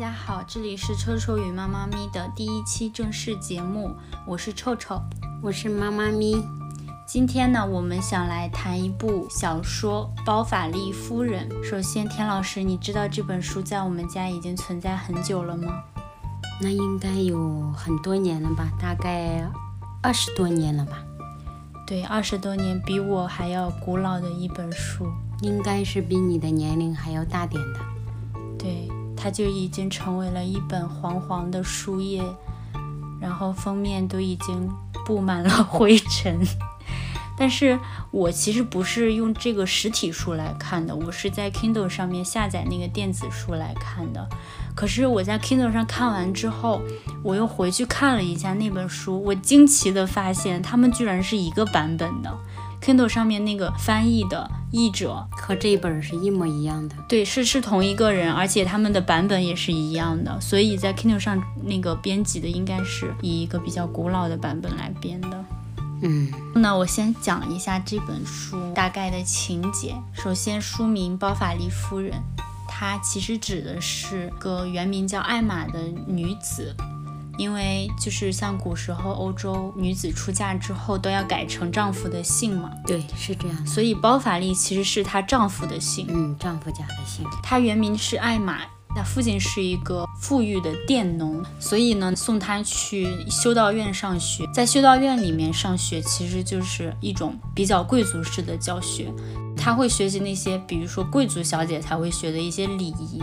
家好，这里是臭臭与妈妈咪的第一期正式节目，我是臭臭，我是妈妈咪。今天呢，我们想来谈一部小说《包法利夫人》。首先，田老师，你知道这本书在我们家已经存在很久了吗？那应该有很多年了吧，大概二十多年了吧。对，二十多年，比我还要古老的一本书，应该是比你的年龄还要大点的。对。它就已经成为了一本黄黄的书页，然后封面都已经布满了 灰尘。但是我其实不是用这个实体书来看的，我是在 Kindle 上面下载那个电子书来看的。可是我在 Kindle 上看完之后，我又回去看了一下那本书，我惊奇的发现，他们居然是一个版本的。Kindle 上面那个翻译的译者和这一本是一模一样的，对，是是同一个人，而且他们的版本也是一样的，所以在 Kindle 上那个编辑的应该是以一个比较古老的版本来编的。嗯，那我先讲一下这本书大概的情节。首先，书名《包法利夫人》，它其实指的是个原名叫艾玛的女子。因为就是像古时候欧洲女子出嫁之后都要改成丈夫的姓嘛，对，是这样。所以包法利其实是她丈夫的姓，嗯，丈夫家的姓。她原名是艾玛，那父亲是一个富裕的佃农，所以呢送她去修道院上学。在修道院里面上学，其实就是一种比较贵族式的教学，她会学习那些比如说贵族小姐才会学的一些礼仪，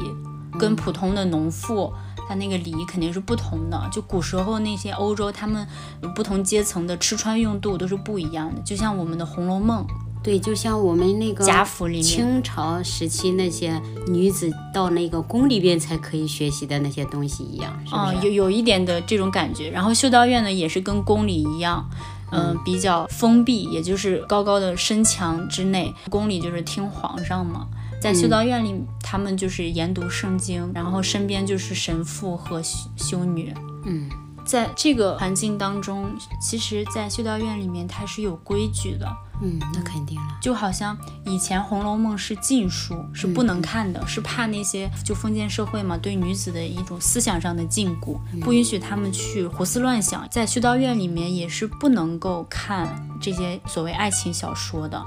跟普通的农妇。它那个礼仪肯定是不同的，就古时候那些欧洲，他们不同阶层的吃穿用度都是不一样的。就像我们的《红楼梦》，对，就像我们那个贾府里面清朝时期那些女子到那个宫里边才可以学习的那些东西一样，啊，有有一点的这种感觉。然后修道院呢，也是跟宫里一样，嗯，比较封闭，也就是高高的深墙之内，宫里就是听皇上嘛。在修道院里，他们就是研读圣经，然后身边就是神父和修女。嗯，在这个环境当中，其实，在修道院里面，它是有规矩的。嗯，那肯定了。就好像以前《红楼梦》是禁书，是不能看的，是怕那些就封建社会嘛，对女子的一种思想上的禁锢，不允许他们去胡思乱想。在修道院里面也是不能够看这些所谓爱情小说的，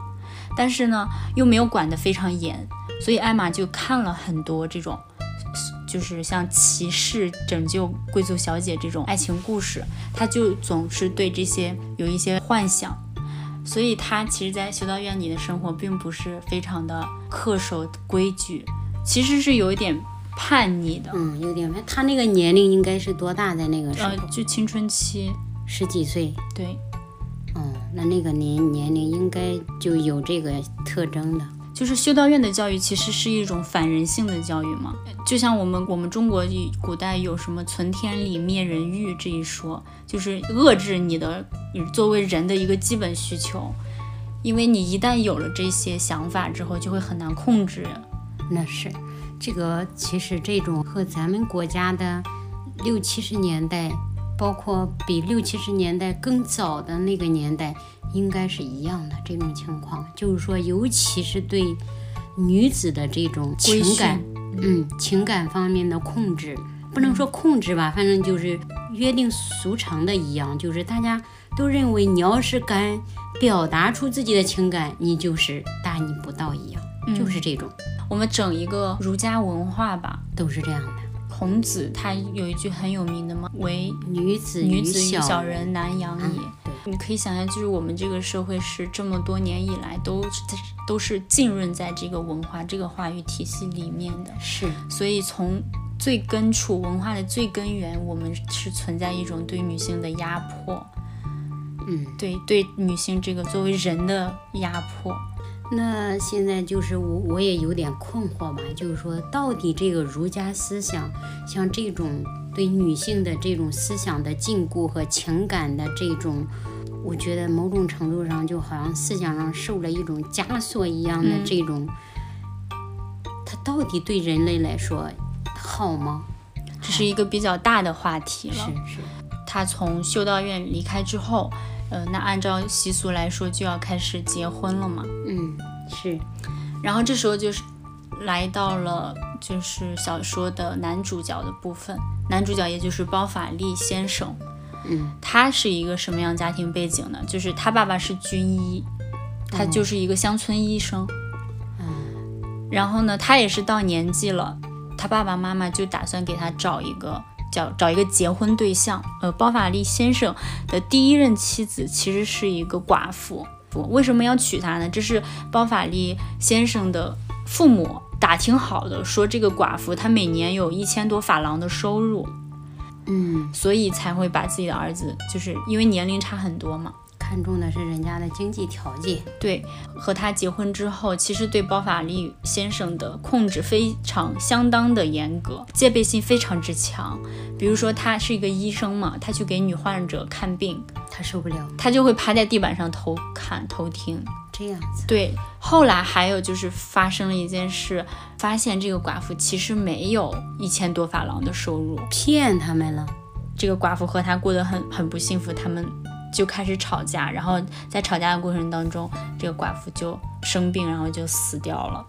但是呢，又没有管得非常严。所以艾玛就看了很多这种，就是像骑士拯救贵族小姐这种爱情故事，她就总是对这些有一些幻想。所以她其实，在修道院里的生活并不是非常的恪守规矩，其实是有一点叛逆的。嗯，有点。她那个年龄应该是多大在那个时候？呃，就青春期，十几岁。对。嗯，那那个年年龄应该就有这个特征的。就是修道院的教育其实是一种反人性的教育嘛，就像我们我们中国古代有什么存天理灭人欲这一说，就是遏制你的作为人的一个基本需求，因为你一旦有了这些想法之后，就会很难控制。那是，这个其实这种和咱们国家的六七十年代，包括比六七十年代更早的那个年代。应该是一样的这种情况，就是说，尤其是对女子的这种情感，嗯，情感方面的控制，不能说控制吧，反正就是约定俗成的一样，就是大家都认为你要是敢表达出自己的情感，你就是大逆不道一样，就是这种。我们整一个儒家文化吧，都是这样的。孔子他有一句很有名的嘛，“为女子女子与小人难养也。”你可以想象，就是我们这个社会是这么多年以来都都是浸润在这个文化、这个话语体系里面的。是，所以从最根处文化的最根源，我们是存在一种对女性的压迫。嗯，对对，女性这个作为人的压迫。那现在就是我我也有点困惑吧，就是说到底这个儒家思想，像这种对女性的这种思想的禁锢和情感的这种。我觉得某种程度上就好像思想上受了一种枷锁一样的这种，它到底对人类来说好吗？这是一个比较大的话题了。是是。他从修道院离开之后，呃，那按照习俗来说就要开始结婚了嘛。嗯，是。然后这时候就是来到了就是小说的男主角的部分。男主角也就是包法利先生，嗯，他是一个什么样家庭背景呢？就是他爸爸是军医，他就是一个乡村医生。嗯，然后呢，他也是到年纪了，他爸爸妈妈就打算给他找一个叫找一个结婚对象。呃，包法利先生的第一任妻子其实是一个寡妇。为什么要娶她呢？这是包法利先生的父母打听好的，说这个寡妇她每年有一千多法郎的收入，嗯，所以才会把自己的儿子，就是因为年龄差很多嘛。看重的是人家的经济条件。对，和他结婚之后，其实对包法利先生的控制非常相当的严格，戒备心非常之强。比如说，他是一个医生嘛，他去给女患者看病，他受不了他就会趴在地板上偷看、偷听。这样子。对，后来还有就是发生了一件事，发现这个寡妇其实没有一千多法郎的收入，骗他们了。这个寡妇和他过得很很不幸福，他们就开始吵架，然后在吵架的过程当中，这个寡妇就生病，然后就死掉了。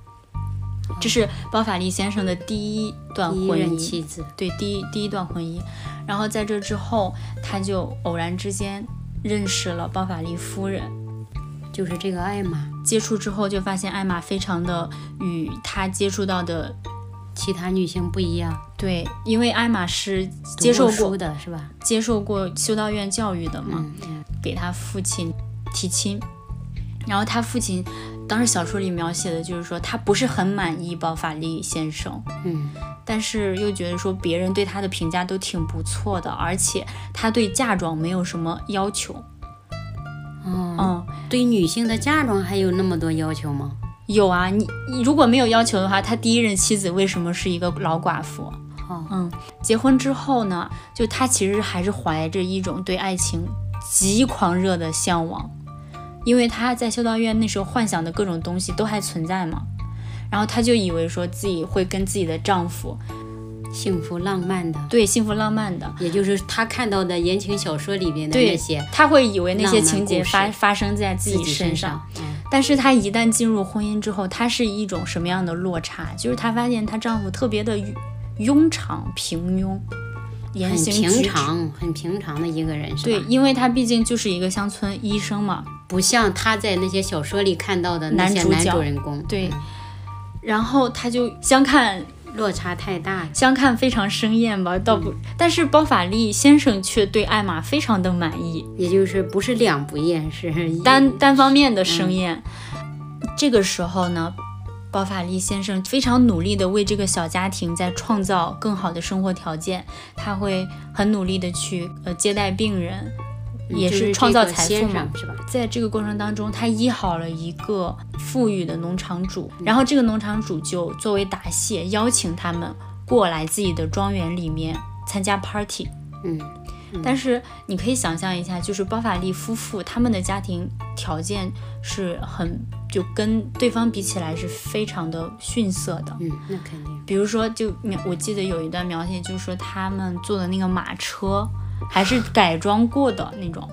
这是包法利先生的第一段婚姻，妻子。对，第一第一段婚姻。然后在这之后，他就偶然之间认识了包法利夫人，就是这个艾玛，接触之后就发现艾玛非常的与他接触到的其他女性不一样，对，因为艾玛是接受过的是吧？接受过修道院教育的嘛，嗯嗯给他父亲提亲，然后他父亲当时小说里描写的就是说他不是很满意包法利先生，嗯，但是又觉得说别人对他的评价都挺不错的，而且他对嫁妆没有什么要求，哦，嗯。对女性的嫁妆还有那么多要求吗？有啊，你你如果没有要求的话，他第一任妻子为什么是一个老寡妇？哦，嗯，结婚之后呢，就她其实还是怀着一种对爱情极狂热的向往，因为她在修道院那时候幻想的各种东西都还存在嘛，然后她就以为说自己会跟自己的丈夫幸福浪漫的，对幸福浪漫的，也就是他看到的言情小说里边的那些他会以为那些情节发发生在自自己身上，上。嗯。但是她一旦进入婚姻之后，她是一种什么样的落差？就是她发现她丈夫特别的庸常平庸，言很平常、很平常的一个人，是对，因为他毕竟就是一个乡村医生嘛，不像他在那些小说里看到的那些男男主人公，对。嗯，然后他就相看落差太大。相看非常生厌吧，倒不，但是包法利先生却对艾玛非常的满意，也就是不是两不厌，是单单方面的生厌。这个时候呢，包法利先生非常努力的为这个小家庭在创造更好的生活条件，他会很努力的去呃接待病人，也是创造财富嘛。是吧？在这个过程当中，他医好了一个富裕的农场主，然后这个农场主就作为答谢，邀请他们过来自己的庄园里面参加 party。嗯，但是你可以想象一下，就是包法利夫妇他们的家庭条件是很，就跟对方比起来是非常的逊色的。嗯，那肯定。比如说，就描我记得有一段描写，就是说他们坐的那个马车还是 改装过的那种。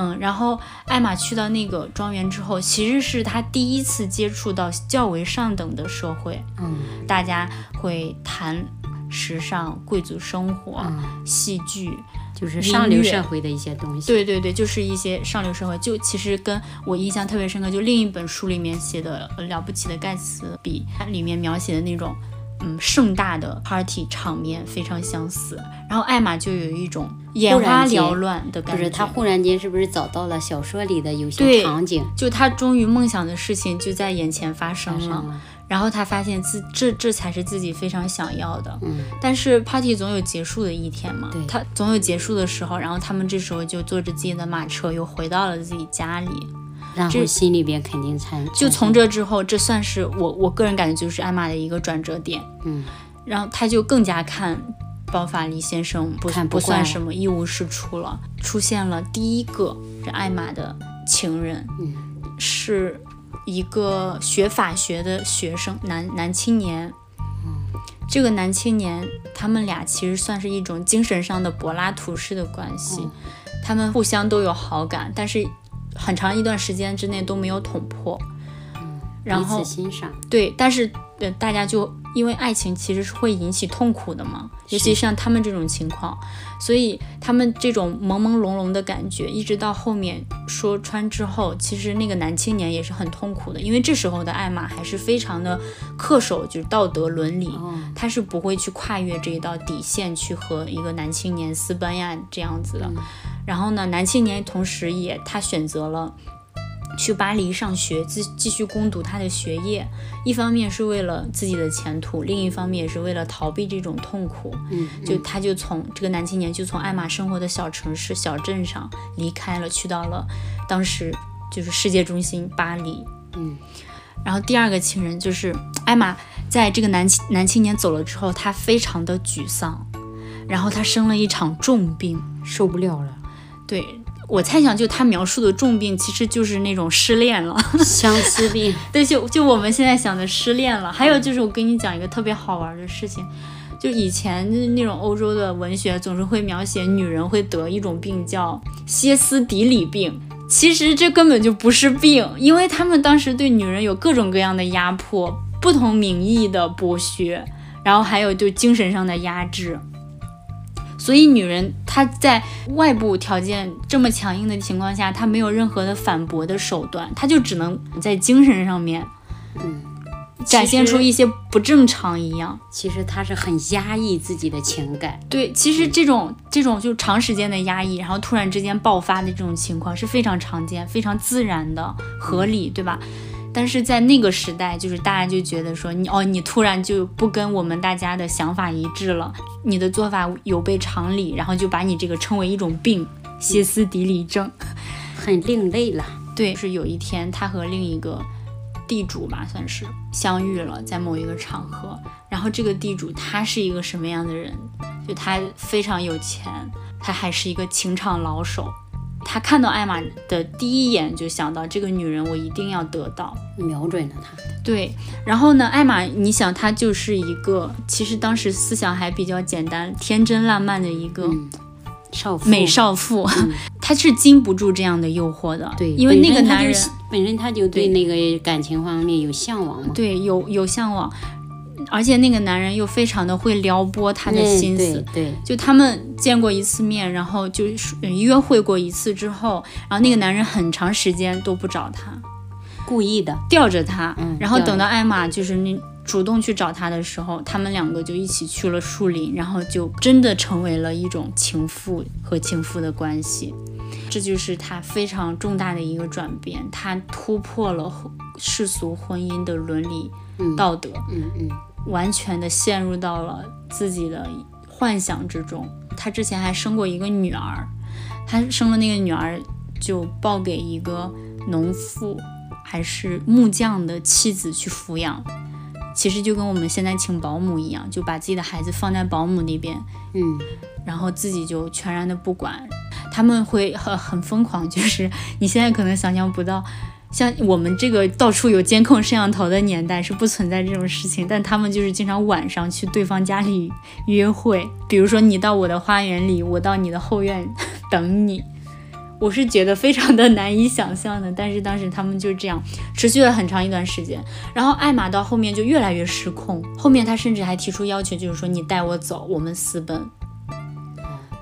嗯，然后艾玛去到那个庄园之后，其实是她第一次接触到较为上等的社会，嗯大家会谈时尚、贵族生活、嗯，戏剧，就是上流社会的一些东西。对对对，就是一些上流社会。就其实跟我印象特别深刻，就另一本书里面写的《了不起的盖茨比》它里面描写的那种。嗯，盛大的 party 场面非常相似，然后艾玛就有一种眼花缭乱的感觉。不是他忽然间是不是找到了小说里的有些场景就他终于梦想的事情就在眼前发生了，发生了？然后他发现自这这才是自己非常想要的。嗯，但是 party 总有结束的一天嘛对，他总有结束的时候，然后他们这时候就坐着自己的马车又回到了自己家里。这然后心里边肯定产就从这之后，这算是我我个人感觉就是艾玛的一个转折点。嗯，然后他就更加看包法利先生不不不算什么一无是处了，出现了第一个是艾玛的情人，嗯，是一个学法学的学生男男青年。这个男青年，他们俩其实算是一种精神上的柏拉图式的关系，嗯他们互相都有好感，但是很长一段时间之内都没有捅破。然后欣赏。对，但是呃，大家就因为爱情其实是会引起痛苦的嘛，尤其像他们这种情况，所以他们这种朦朦胧胧的感觉，一直到后面说穿之后，其实那个男青年也是很痛苦的，因为这时候的艾玛还是非常的恪守，就是道德伦理，他是不会去跨越这一道底线去和一个男青年私奔呀这样子的。然后呢，男青年同时也他选择了。去巴黎上学，继继续攻读他的学业，一方面是为了自己的前途，另一方面也是为了逃避这种痛苦。嗯，就他就从这个男青年就从艾玛生活的小城市小镇上离开了，去到了当时就是世界中心巴黎。嗯，然后第二个情人就是艾玛，在这个男青男青年走了之后，他非常的沮丧，然后他生了一场重病，受不了了。对。我猜想，就他描述的重病，其实就是那种失恋了，相思病。对，就就我们现在想的失恋了。还有就是，我跟你讲一个特别好玩的事情，就以前那种欧洲的文学总是会描写女人会得一种病，叫歇斯底里病。其实这根本就不是病，因为他们当时对女人有各种各样的压迫，不同名义的剥削，然后还有就精神上的压制。所以，女人她在外部条件这么强硬的情况下，她没有任何的反驳的手段，她就只能在精神上面，嗯，展现出一些不正常一样。其实她是很压抑自己的情感。对，其实这种这种就长时间的压抑，然后突然之间爆发的这种情况是非常常见、非常自然的、合理，对吧？但是在那个时代，就是大家就觉得说你哦，你突然就不跟我们大家的想法一致了，你的做法有悖常理，然后就把你这个称为一种病，歇斯底里症，很另类了。对，是有一天他和另一个地主吧，算是相遇了，在某一个场合，然后这个地主他是一个什么样的人？就他非常有钱，他还是一个情场老手。他看到艾玛的第一眼就想到这个女人，我一定要得到，瞄准了她。对，然后呢，艾玛，你想她就是一个，其实当时思想还比较简单、天真烂漫的一个少妇，美少妇，她是经不住这样的诱惑的。对，因为那个男人本身他就对那个感情方面有向往嘛。对，有有向往。而且那个男人又非常的会撩拨她的心思，对，就他们见过一次面，然后就约会过一次之后，然后那个男人很长时间都不找她，故意的吊着她，嗯，然后等到艾玛就是那主动去找他的时候，他们两个就一起去了树林，然后就真的成为了一种情妇和情妇的关系，这就是他非常重大的一个转变，他突破了世俗婚姻的伦理道德，嗯嗯。完全的陷入到了自己的幻想之中。他之前还生过一个女儿，他生了那个女儿就抱给一个农妇还是木匠的妻子去抚养，其实就跟我们现在请保姆一样，就把自己的孩子放在保姆那边，嗯，然后自己就全然的不管。他们会很很疯狂，就是你现在可能想象不到。像我们这个到处有监控摄像头的年代是不存在这种事情，但他们就是经常晚上去对方家里约会，比如说你到我的花园里，我到你的后院 等你，我是觉得非常的难以想象的。但是当时他们就这样持续了很长一段时间，然后艾玛到后面就越来越失控，后面他甚至还提出要求，就是说你带我走，我们私奔。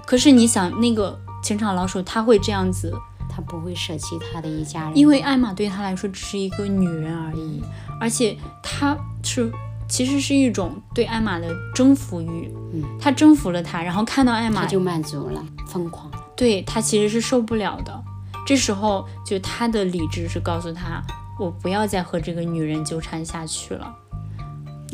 可是你想那个情场老手他会这样子。他不会舍弃他的一家人，因为艾玛对他来说只是一个女人而已，而且他是其实是一种对艾玛的征服欲，嗯，他征服了她，然后看到艾玛他就满足了，疯狂，对他其实是受不了的。这时候就他的理智是告诉他，我不要再和这个女人纠缠下去了，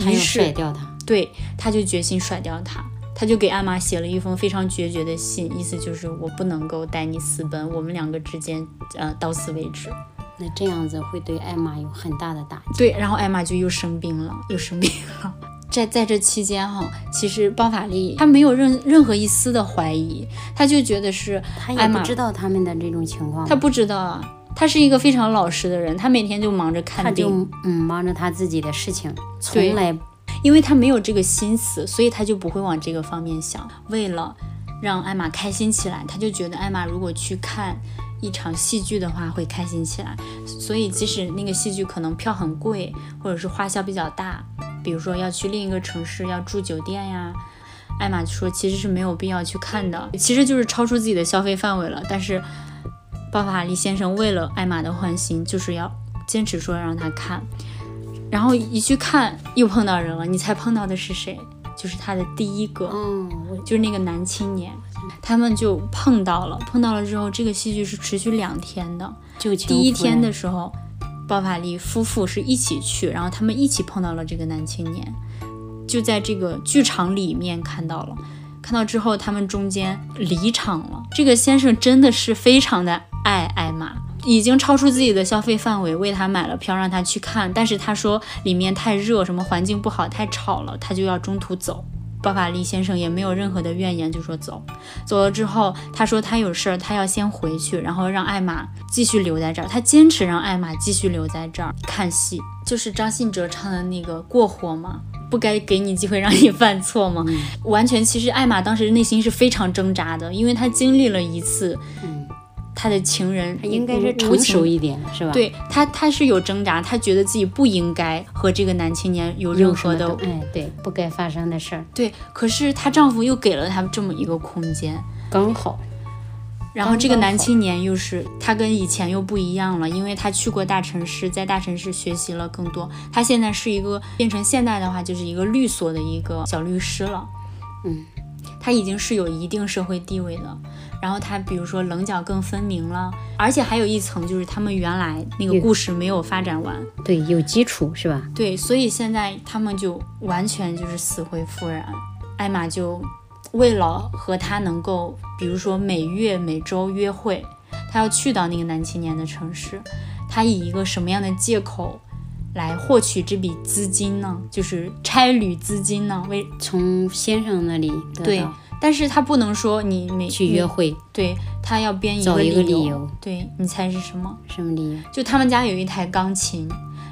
于是甩掉他，对，他就决心甩掉她。他就给艾玛写了一封非常决绝的信，意思就是我不能够带你私奔，我们两个之间，呃，到此为止。那这样子会对艾玛有很大的打击。对，然后艾玛就又生病了，又生病了。在在这期间哈，其实包法利他没有任任何一丝的怀疑，他就觉得是他也不知道他们的这种情况。他不知道啊，他是一个非常老实的人，他每天就忙着看病，嗯，忙着他自己的事情，从来。因为他没有这个心思，所以他就不会往这个方面想。为了让艾玛开心起来。他就觉得艾玛如果去看一场戏剧的话会开心起来，所以即使那个戏剧可能票很贵，或者是花销比较大，比如说要去另一个城市要住酒店呀，艾玛说其实是没有必要去看的，其实就是超出自己的消费范围了。但是包法利先生为了艾玛的欢心，就是要坚持说让他看。然后一去看又碰到人了，你猜碰到的是谁？就是他的第一个，嗯，就是那个男青年，他们就碰到了，碰到了之后，这个戏剧是持续两天的。就第一天的时候，包法利夫妇是一起去，然后他们一起碰到了这个男青年，就在这个剧场里面看到了，看到之后他们中间离场了。这个先生真的是非常的爱艾玛。已经超出自己的消费范围，为他买了票让他去看，但是他说里面太热，什么环境不好，太吵了，他就要中途走。包法利先生也没有任何的怨言，就说走。走了之后，他说他有事儿，他要先回去，然后让艾玛继续留在这儿。他坚持让艾玛继续留在这儿看戏，就是张信哲唱的那个过火嘛，不该给你机会让你犯错吗？完全，其实艾玛当时内心是非常挣扎的，因为她经历了一次。他的情人应该是成熟一点，是吧？对他，他是有挣扎，他觉得自己不应该和这个男青年有任何的，哎，对，不该发生的事儿。对，可是她丈夫又给了她这么一个空间，刚好。然后这个男青年又是他跟以前又不一样了，因为他去过大城市，在大城市学习了更多。他现在是一个变成现代的话，就是一个律所的一个小律师了。嗯，他已经是有一定社会地位的。然后他比如说棱角更分明了，而且还有一层就是他们原来那个故事没有发展完，对，有基础是吧？对，所以现在他们就完全就是死灰复燃。艾玛就为了和他能够，比如说每月每周约会，他要去到那个男青年的城市，他以一个什么样的借口来获取这笔资金呢？就是差旅资金呢？为从先生那里得到。但是他不能说你每去约会，对他要编一个理由，对你猜是什么？什么理由？就他们家有一台钢琴，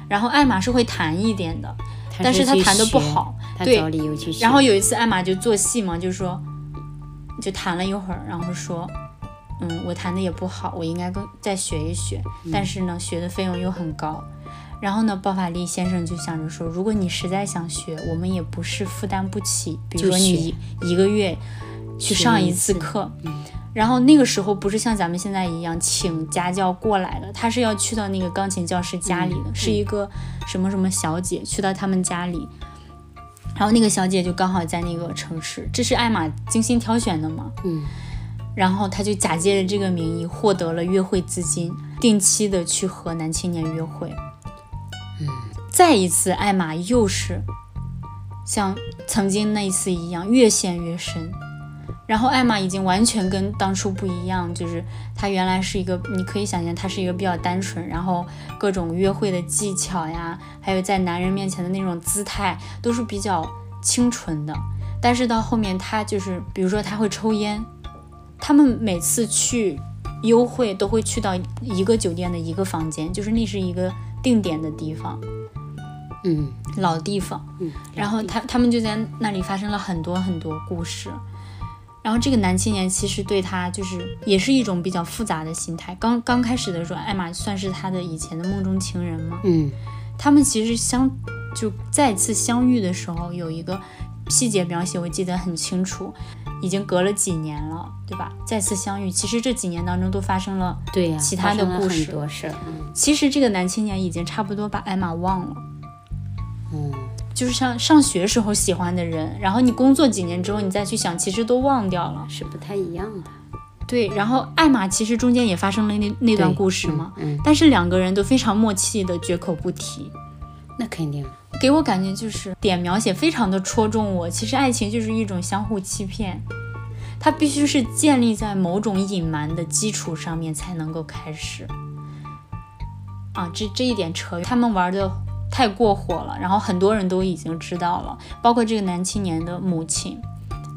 然后艾玛是会弹一点的，但是他弹的不好，对，找理由去然后有一次艾玛就做戏嘛，就说，就弹了一会儿，然后说，嗯，我弹的也不好，我应该更再学一学，但是呢，学的费用又很高。然后呢，包法利先生就想着说，如果你实在想学，我们也不是负担不起，比如说你一个月去上一次课。然后那个时候不是像咱们现在一样请家教过来的，他是要去到那个钢琴教师家里的，是一个什么什么小姐去到他们家里，然后那个小姐就刚好在那个城市，这是艾玛精心挑选的嘛。嗯。然后他就假借着这个名义获得了约会资金，定期的去和男青年约会。再一次，艾玛又是像曾经那一次一样，越陷越深。然后艾玛已经完全跟当初不一样，就是她原来是一个，你可以想象她是一个比较单纯，然后各种约会的技巧呀，还有在男人面前的那种姿态，都是比较清纯的。但是到后面，她就是，比如说她会抽烟，他们每次去幽会都会去到一个酒店的一个房间，就是那是一个定点的地方。嗯，老地方，嗯，然后他他们就在那里发生了很多很多故事，然后这个男青年其实对他就是也是一种比较复杂的心态。刚刚开始的时候，艾玛算是他的以前的梦中情人嘛，嗯，他们其实相就再次相遇的时候，有一个细节描写我记得很清楚，已经隔了几年了，对吧？再次相遇，其实这几年当中都发生了对呀其他的故事，很多事儿。其实这个男青年已经差不多把艾玛忘了。嗯，就是像上学时候喜欢的人，然后你工作几年之后，你再去想，其实都忘掉了，是不太一样的。对，然后艾玛其实中间也发生了那那段故事嘛，嗯，但是两个人都非常默契的绝口不提。那肯定，给我感觉就是点描写非常的戳中我。其实爱情就是一种相互欺骗，它必须是建立在某种隐瞒的基础上面才能够开始。啊，这这一点扯，他们玩的。太过火了，然后很多人都已经知道了，包括这个男青年的母亲。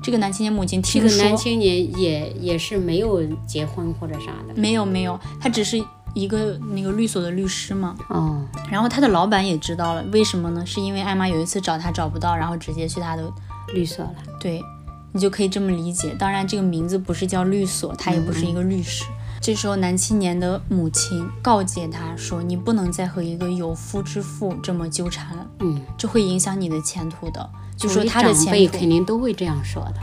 这个男青年母亲听说，这个男青年也也是没有结婚或者啥的，没有没有，他只是一个那个律所的律师嘛。哦，然后他的老板也知道了，为什么呢？是因为艾玛有一次找他找不到，然后直接去他的律所了。对，你就可以这么理解。当然，这个名字不是叫律所，他也不是一个律师。这时候，男青年的母亲告诫他说：“你不能再和一个有夫之妇这么纠缠了，嗯，这会影响你的前途的。”就说他的前辈前途肯定都会这样说的。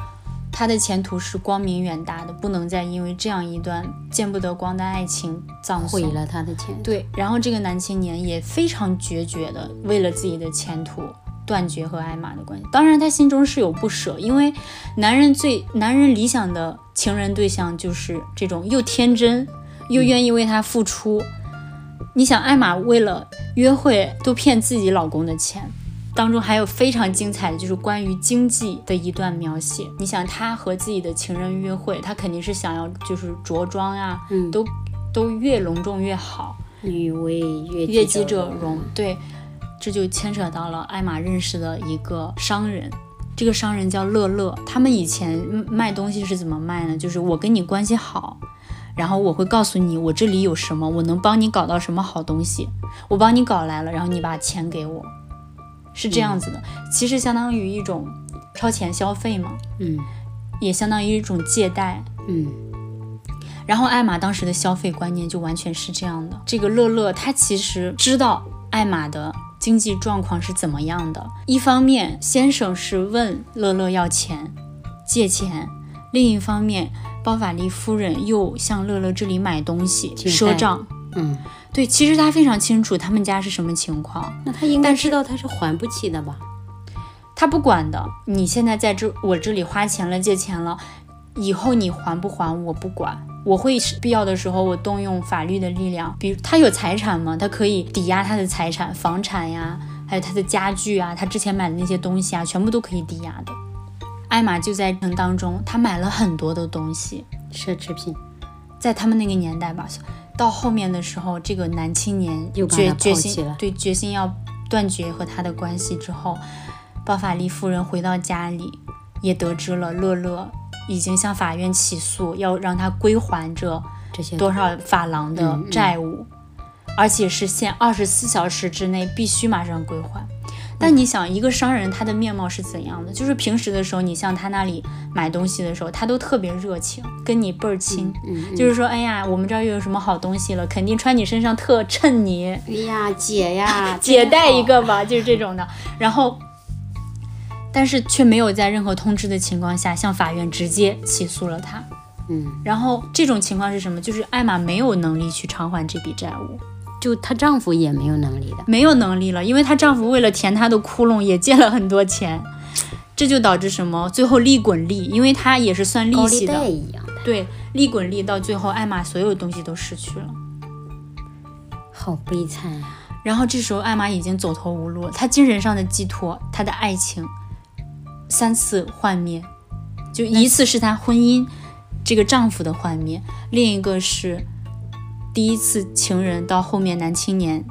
他的前途是光明远大的，不能再因为这样一段见不得光的爱情葬送。毁了他的前途。对，然后这个男青年也非常决绝的，为了自己的前途断绝和艾玛的关系。当然，他心中是有不舍，因为男人最男人理想的情人对象就是这种又天真又愿意为他付出。你想，艾玛为了约会都骗自己老公的钱。当中还有非常精彩的就是关于经济的一段描写。你想，他和自己的情人约会，他肯定是想要就是着装呀、嗯都都越隆重越好。女为悦悦己者容。容，对，这就牵扯到了艾玛认识的一个商人，这个商人叫乐乐。他们以前卖东西是怎么卖呢？就是我跟你关系好，然后我会告诉你我这里有什么，我能帮你搞到什么好东西，我帮你搞来了，然后你把钱给我，是这样子的。其实相当于一种超前消费嘛，嗯也相当于一种借贷。嗯然后艾玛当时的消费观念就完全是这样的。这个乐乐他其实知道艾玛的经济状况是怎么样的。一方面，先生是问乐乐要钱，借钱；另一方面，包法利夫人又向乐乐这里买东西赊账。嗯，对，其实他非常清楚他们家是什么情况，那他应该知道他是还不起的吧？他不管的。你现在在这我这里花钱了，借钱了，以后你还不还我不管。我会必要的时候，我动用法律的力量，比如他有财产吗？他可以抵押他的财产，房产呀，还有他的家具啊，他之前买的那些东西啊，全部都可以抵押的。艾玛就在城当中，他买了很多的东西，奢侈品在他们那个年代吧，到后面的时候，这个男青年又决心对决心要断绝和他的关系之后，包法利夫人回到家里，也得知了乐乐已经向法院起诉，要让他归还这这些多少法郎的嗯嗯债务，而且是限二十四小时之内必须马上归还。但你想，一个商人他的面貌是怎样的？就是平时的时候，你像他那里买东西的时候，他都特别热情，跟你倍儿亲。嗯嗯就是说，哎呀，我们这儿又有什么好东西了，肯定穿你身上特衬你，哎呀，姐呀，姐带一个吧，就是这种的。然后，但是却没有在任何通知的情况下向法院直接起诉了他。嗯，然后这种情况是什么？就是艾玛没有能力去偿还这笔债务，就她丈夫也没有能力的。没有能力了，因为她丈夫为了填她的窟窿也借了很多钱，这就导致什么？最后利滚利，因为她也是算利息的，贷一样的，对，利滚利，到最后艾玛所有东西都失去了。好悲惨呀、然后这时候艾玛已经走投无路，她精神上的寄托，她的爱情三次幻灭，就一次是她婚姻这个丈夫的幻灭，另一个是第一次情人到后面男青年。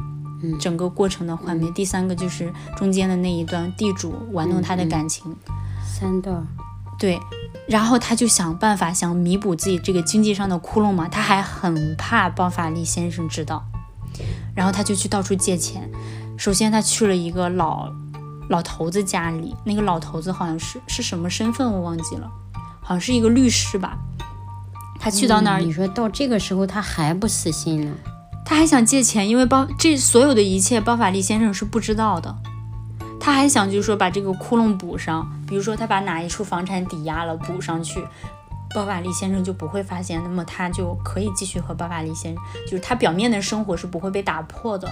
整个过程的画面，第三个就是中间的那一段地主玩弄他的感情，三段，对，然后他就想办法想弥补自己这个经济上的窟窿嘛，他还很怕包法利先生知道，然后他就去到处借钱。首先，他去了一个老老头子家里，那个老头子好像是是什么身份我忘记了，好像是一个律师吧。她去到那儿，你说到这个时候他还不死心呢？他还想借钱，因为包这所有的一切，包法利先生是不知道的。他还想就是说把这个窟窿补上，比如说他把哪一处房产抵押了补上去，包法利先生就不会发现，那么他就可以继续和包法利先生，就是他表面的生活是不会被打破的。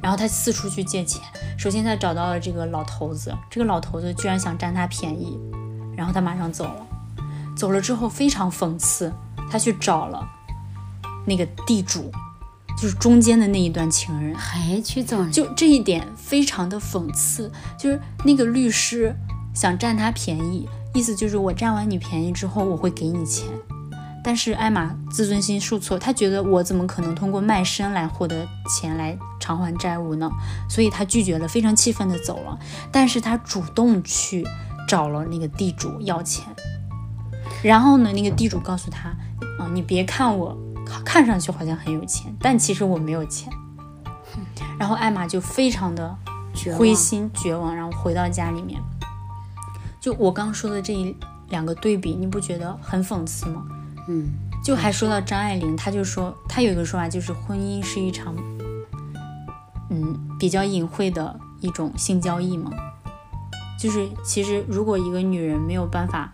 然后他四处去借钱，首先他找到了这个老头子，这个老头子居然想占他便宜，然后他马上走了。走了之后非常讽刺，他去找了那个地主。就是中间的那一段情人，还去找人？就这一点非常的讽刺。就是那个律师想占他便宜，意思就是我占完你便宜之后，我会给你钱。但是艾玛自尊心受挫，她觉得我怎么可能通过卖身来获得钱来偿还债务呢？所以她拒绝了，非常气愤的走了。但是她主动去找了那个地主要钱，然后呢，那个地主告诉他，啊、你别看我。看上去好像很有钱，但其实我没有钱。然后艾玛就非常的灰心绝望，然后回到家里面。就我刚说的这一两个对比，你不觉得很讽刺吗？嗯，就还说到张爱玲，她就说她有一个说法，就是婚姻是一场，嗯，比较隐晦的一种性交易嘛。就是其实如果一个女人没有办法，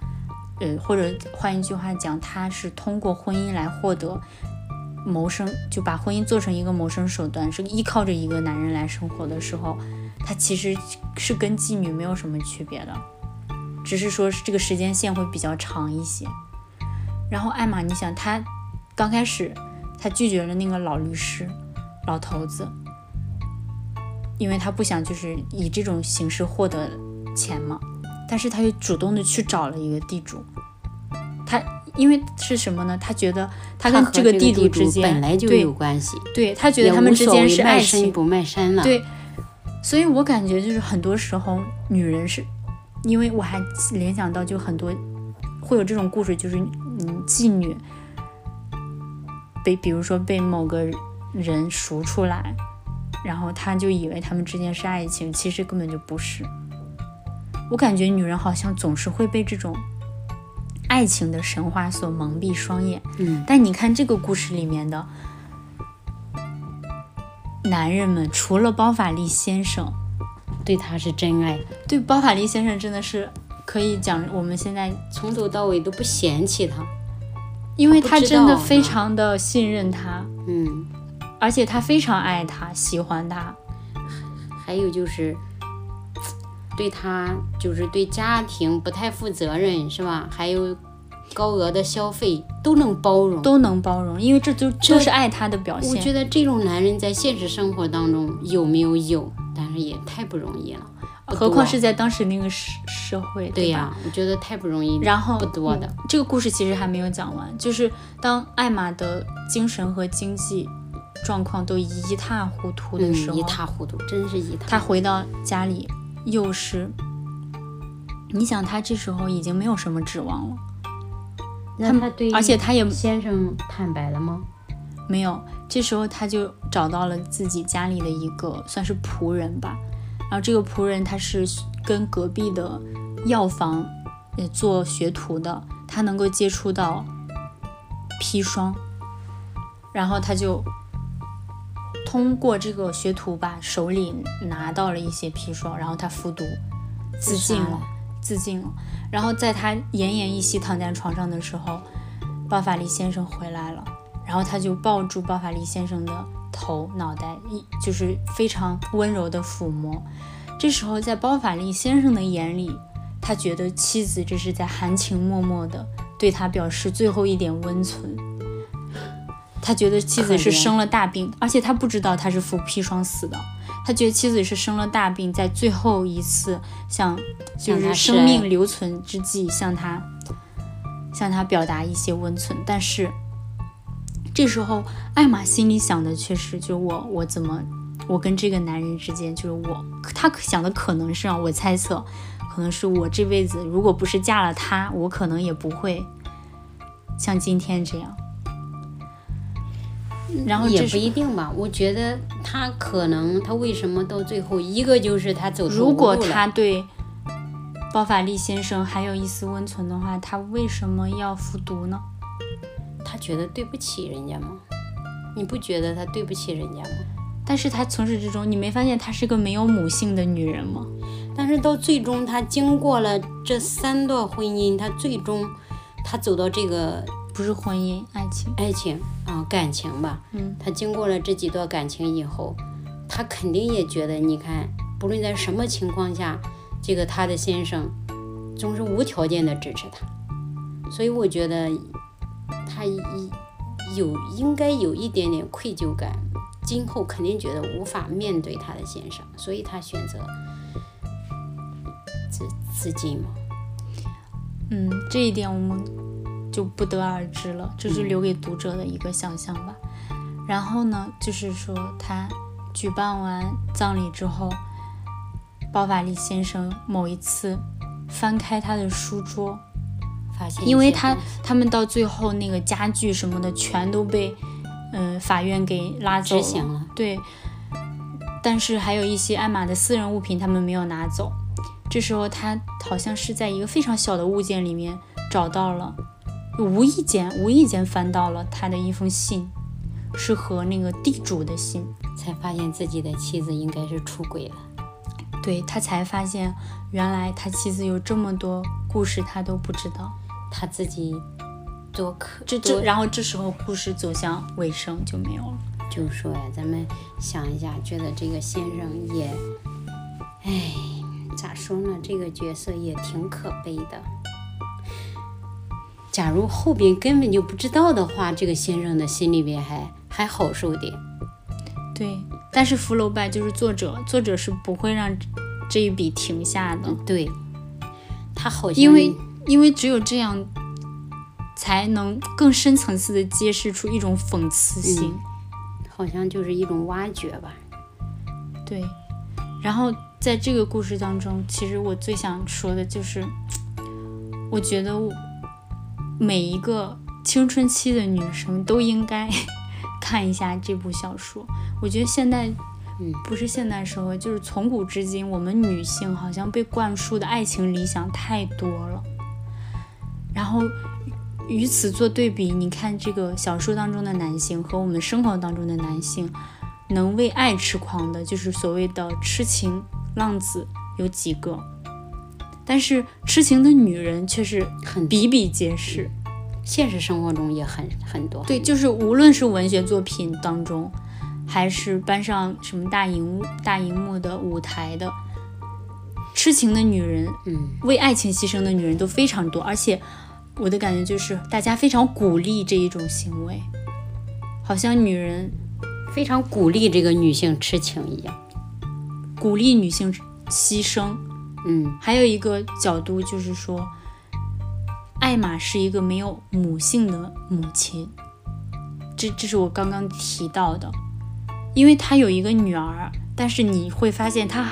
呃，或者换一句话讲，她是通过婚姻来获得谋生，就把婚姻做成一个谋生手段，是依靠着一个男人来生活的时候，她其实是跟妓女没有什么区别的，只是说是这个时间线会比较长一些。然后艾玛，你想她刚开始，她拒绝了那个老律师、老头子，因为她不想就是以这种形式获得钱嘛。但是他又主动的去找了一个地主，他因为是什么呢？他觉得他跟这个地主之间本来就对有关系，对他觉得他们之间是爱情，不卖身了。对，所以我感觉就是很多时候女人是，因为我还联想到就很多会有这种故事，就是嗯妓女被比如说被某个人赎出来，然后他就以为他们之间是爱情，其实根本就不是。我感觉女人好像总是会被这种爱情的神话所蒙蔽双眼。嗯，但你看这个故事里面的男人们，除了包法利先生，对他是真爱，对包法利先生真的是可以讲，我们现在从头到尾都不嫌弃他。因为他真的非常的信任他，嗯，而且他非常爱他，喜欢他。还有就是。对他就是对家庭不太负责任，是吧？还有高额的消费都能包容，都能包容，因为这就就是爱他的表现。我觉得这种男人在现实生活当中有没有有，但是也太不容易了，何况是在当时那个社社会，对吧？呀、我觉得太不容易，然后不多的嗯这个故事其实还没有讲完，就是当艾玛的精神和经济状况都一塌糊涂的时候，嗯，一塌糊涂，真是一塌。她回到家里又是，你想他这时候已经没有什么指望了，那他对，而且他也先生坦白了吗？没有，这时候他就找到了自己家里的一个算是仆人吧，然后这个仆人他是跟隔壁的药房呃做学徒的，他能够接触到砒霜，然后他就通过这个学徒吧手里拿到了一些砒霜，然后他服毒自尽了，自尽了。然后在他奄奄一息躺在床上的时候，包法利先生回来了。然后他就抱住包法利先生的头、脑袋，一就是非常温柔的抚摸。这时候，在包法利先生的眼里，他觉得妻子这是在含情脉脉的对他表示最后一点温存。他觉得妻子是生了大病，而且他不知道他是服砒霜死的。他觉得妻子是生了大病，在最后一次向就是生命留存之际，向他向他表达一些温存。但是这时候，艾玛心里想的却是，就我我怎么我跟这个男人之间，就是我他想的可能是让我猜测，可能是我这辈子如果不是嫁了他，我可能也不会像今天这样。然后也不一定吧，我觉得他可能他为什么到最后一个就是他走投如果他对包法利先生还有一丝温存的话，他为什么要服毒呢？他觉得对不起人家吗？你不觉得他对不起人家吗？但是他从始至终，你没发现她是个没有母性的女人吗？但是到最终，她经过了这三段婚姻，她最终她走到这个不是婚姻，爱情。爱情啊、感情吧，嗯，他经过了这几段感情以后，他肯定也觉得，你看，不论在什么情况下，这个他的先生总是无条件的支持他，所以我觉得他一有应该有一点点愧疚感，今后肯定觉得无法面对他的先生，所以他选择自自尽嘛。嗯，这一点我们就不得而知了，这是留给读者的一个想象吧。然后呢，就是说他举办完葬礼之后，包法利先生某一次翻开他的书桌，发现因为他他们到最后那个家具什么的全都被嗯、呃法院给拉走了，对。但是还有一些艾玛的私人物品他们没有拿走，这时候他好像是在一个非常小的物件里面找到了，无意间无意间翻到了他的一封信，是和那个地主的信，才发现自己的妻子应该是出轨了。对他才发现原来他妻子有这么多故事他都不知道，他自己多可这这然后这时候故事走向尾声就没有了。就说呀，咱们想一下，觉得这个先生也，哎，咋说呢？这个角色也挺可悲的。假如后边根本就不知道的话，这个先生的心里边还还好受点。对，但是福楼拜就是作者，作者是不会让这一笔停下的。对，他好像因为因为只有这样，才能更深层次的揭示出一种讽刺性。好像就是一种挖掘吧，对。然后在这个故事当中，其实我最想说的就是，我觉得每一个青春期的女生都应该 看一下这部小说。我觉得现在，嗯，不是现代社会，就是从古至今，我们女性好像被灌输的爱情理想太多了，然后。与此做对比，你看这个小说当中的男性和我们生活当中的男性，能为爱痴狂的，就是所谓的痴情浪子有几个？但是痴情的女人却是很比比皆是，现实生活中也很很多。对，就是无论是文学作品当中，还是搬上什么大荧幕、大荧幕的舞台的，痴情的女人，嗯，为爱情牺牲的女人都非常多，而且。我的感觉就是，大家非常鼓励这一种行为，好像女人非常鼓励这个女性痴情一样，鼓励女性牺牲。嗯，还有一个角度就是说，艾玛是一个没有母性的母亲，这这是我刚刚提到的，因为她有一个女儿，但是你会发现她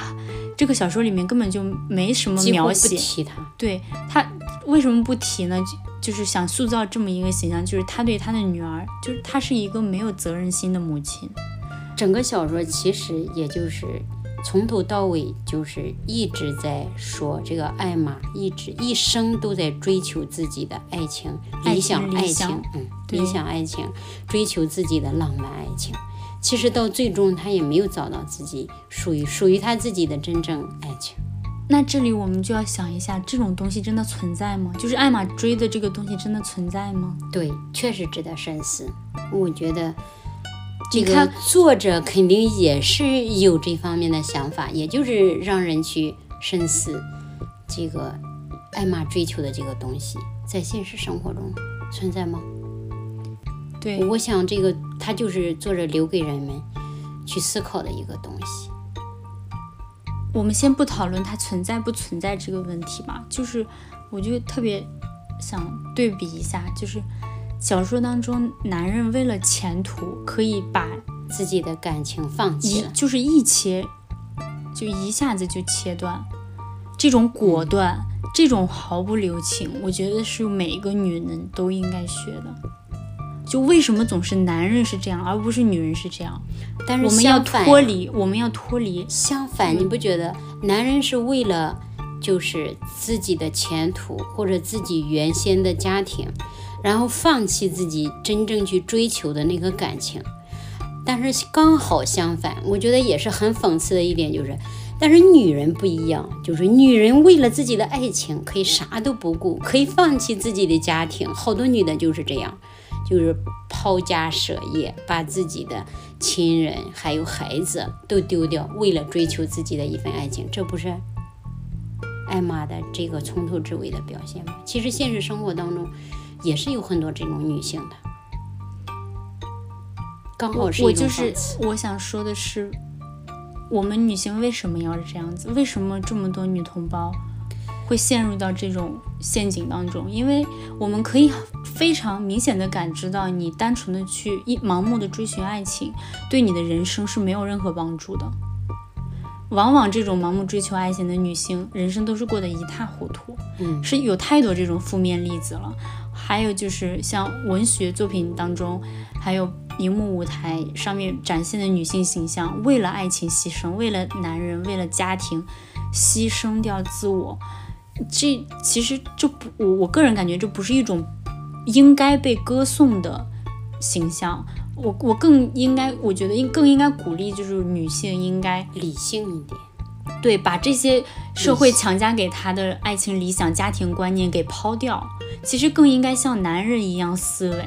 这个小说里面根本就没什么描写，提她，对她。为什么不提呢？就就是想塑造这么一个形象，就是他对他的女儿，就是他是一个没有责任心的母亲。整个小说其实也就是从头到尾就是一直在说这个艾玛一直一生都在追求自己的爱情理想爱情，嗯，理想爱情，追求自己的浪漫爱情。其实到最终他也没有找到自己属于属于他自己的真正爱情。那这里我们就要想一下，这种东西真的存在吗？就是艾玛追的这个东西真的存在吗？对，确实值得深思。我觉得这个作者肯定也是有这方面的想法，也就是让人去深思这个艾玛追求的这个东西，在现实生活中存在吗？对，我想这个他就是作者留给人们去思考的一个东西。我们先不讨论它存在不存在这个问题吧，就是我就特别想对比一下，就是小说当中男人为了前途可以把自己的感情放弃了，就是一切就一下子就切断，这种果断，这种毫不留情，我觉得是每一个女人都应该学的。就为什么总是男人是这样，而不是女人是这样？但是我们要脱离，我们要脱离。相反，你不觉得男人是为了就是自己的前途或者自己原先的家庭，然后放弃自己真正去追求的那个感情？但是刚好相反，我觉得也是很讽刺的一点就是，但是女人不一样，就是女人为了自己的爱情可以啥都不顾，可以放弃自己的家庭，好多女的就是这样。就是抛家舍业，把自己的亲人还有孩子都丢掉，为了追求自己的一份爱情，这不是艾玛的这个从头至尾的表现吗？其实现实生活当中也是有很多这种女性的。刚好是我就是我想说的是，我们女性为什么要是这样子？为什么这么多女同胞？会陷入到这种陷阱当中，因为我们可以非常明显的感知到，你单纯的去一盲目的追寻爱情，对你的人生是没有任何帮助的。往往这种盲目追求爱情的女性，人生都是过得一塌糊涂。嗯，是有太多这种负面例子了。还有就是像文学作品当中，还有荧幕舞台上面展现的女性形象，为了爱情牺牲，为了男人，为了家庭。牺牲掉自我，这其实这不，我我个人感觉这不是一种应该被歌颂的形象。我我更应该，我觉得应更应该鼓励，就是女性应该理性一点，对，把这些社会强加给他的爱情理想、家庭观念给抛掉。其实更应该像男人一样思维，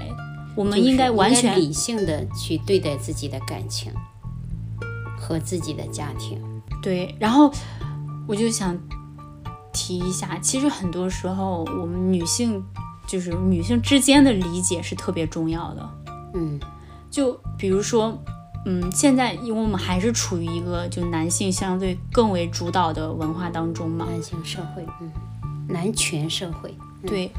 我们应该完全理性的去对待自己的感情和自己的家庭。对，然后我就想提一下，其实很多时候我们女性就是女性之间的理解是特别重要的。嗯。就比如说，嗯，现在因为我们还是处于一个就男性相对更为主导的文化当中嘛，男性社会，嗯，男权社会，对。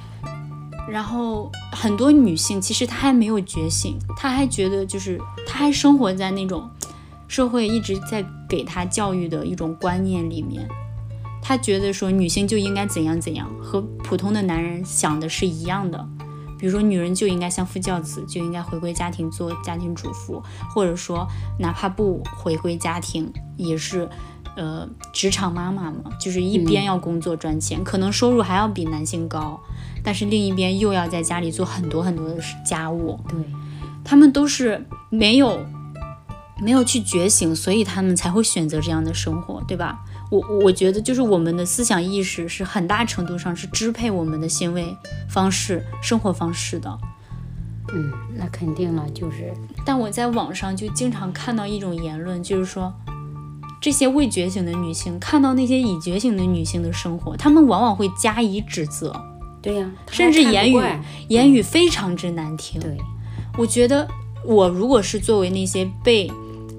然后很多女性其实她还没有觉醒，她还觉得就是她还生活在那种社会一直在给她教育的一种观念里面，她觉得说女性就应该怎样怎样，和普通的男人想的是一样的。比如说，女人就应该相夫教子，就应该回归家庭做家庭主妇，或者说，哪怕不回归家庭，也是，呃，职场妈妈嘛，就是一边要工作赚钱，可能收入还要比男性高，但是另一边又要在家里做很多很多的家务。对，他们都是没有没有去觉醒，所以他们才会选择这样的生活，对吧？我我觉得就是我们的思想意识是很大程度上是支配我们的行为方式、生活方式的。嗯，那肯定了，就是。但我在网上就经常看到一种言论，就是说这些未觉醒的女性看到那些已觉醒的女性的生活，她们往往会加以指责。对呀，甚至言语言语非常之难听。对，我觉得我如果是作为那些被。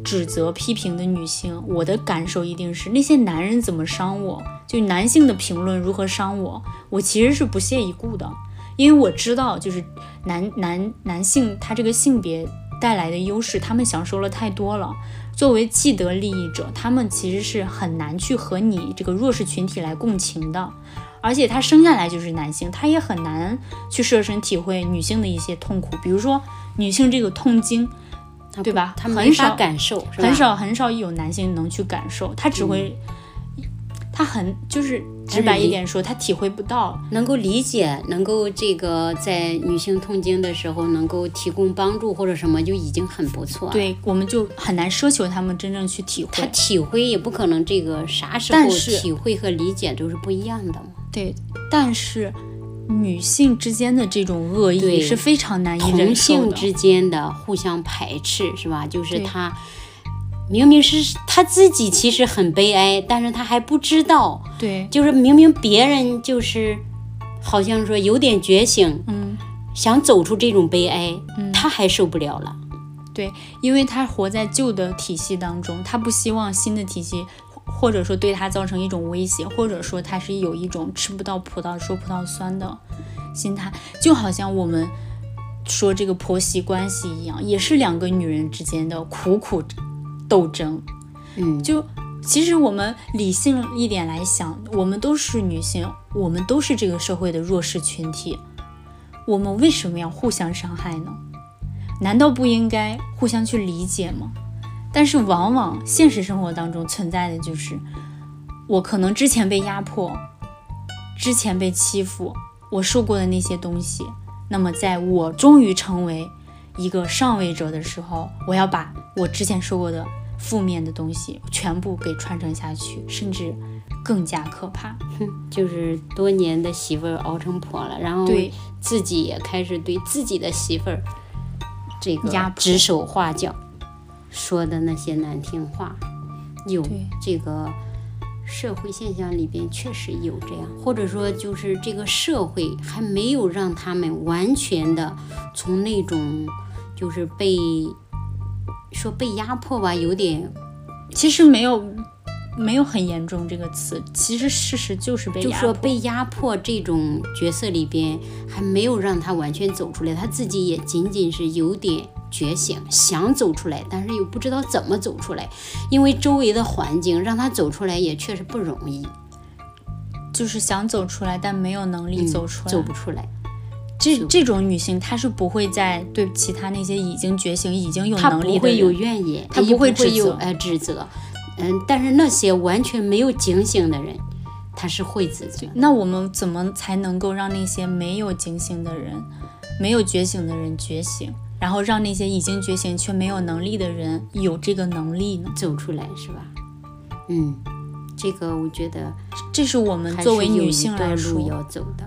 指责批评的女性，我的感受一定是那些男人怎么伤我，就男性的评论如何伤我，我其实是不屑一顾的，因为我知道，就是男男男性他这个性别带来的优势，他们享受了太多了。作为既得利益者，他们其实是很难去和你这个弱势群体来共情的，而且他生下来就是男性，他也很难去设身体会女性的一些痛苦，比如说女性这个痛经。对吧？他很少感受，很少很少有男性能去感受，他只会，他很就是直白一点说，他体会不到，能够理解，能够这个在女性痛经的时候能够提供帮助或者什么就已经很不错。对，我们就很难奢求他们真正去体会，他体会也不可能这个啥时候体会和理解都是不一样的嘛。对，但是。女性之间的这种恶意是非常难以忍受的。同性之间的互相排斥，是吧？就是他明明是他自己其实很悲哀，但是他还不知道。对，就是明明别人就是好像说有点觉醒，嗯，想走出这种悲哀，他还受不了了。对，因为他活在旧的体系当中，他不希望新的体系。或者说对他造成一种威胁，或者说他是有一种吃不到葡萄说葡萄酸的心态，就好像我们说这个婆媳关系一样，也是两个女人之间的苦苦斗争。嗯，就其实我们理性一点来想，我们都是女性，我们都是这个社会的弱势群体，我们为什么要互相伤害呢？难道不应该互相去理解吗？但是往往现实生活当中存在的就是，我可能之前被压迫，之前被欺负，我受过的那些东西，那么在我终于成为一个上位者的时候，我要把我之前受过的负面的东西全部给传承下去，甚至更加可怕。就是多年的媳妇儿熬成婆了，然后自己也开始对自己的媳妇儿这个指手画脚。说的那些难听话，有这个社会现象里边确实有这样，或者说就是这个社会还没有让他们完全的从那种就是被说被压迫吧，有点其实没有没有很严重这个词，其实事实就是被就说被压迫这种角色里边还没有让他完全走出来，他自己也仅仅是有点。觉醒，想走出来，但是又不知道怎么走出来，因为周围的环境让他走出来也确实不容易。就是想走出来，但没有能力走出来，走不出来。这这种女性，她是不会再对其他那些已经觉醒、已经有能力的，不会有怨言，她不会有呃指责。嗯，但是那些完全没有警醒的人，他是会自责。那我们怎么才能够让那些没有警醒的人、没有觉醒的人觉醒，然后让那些已经觉醒却没有能力的人有这个能力呢？走出来是吧？嗯，这个我觉得这是我们作为女性来说要走的。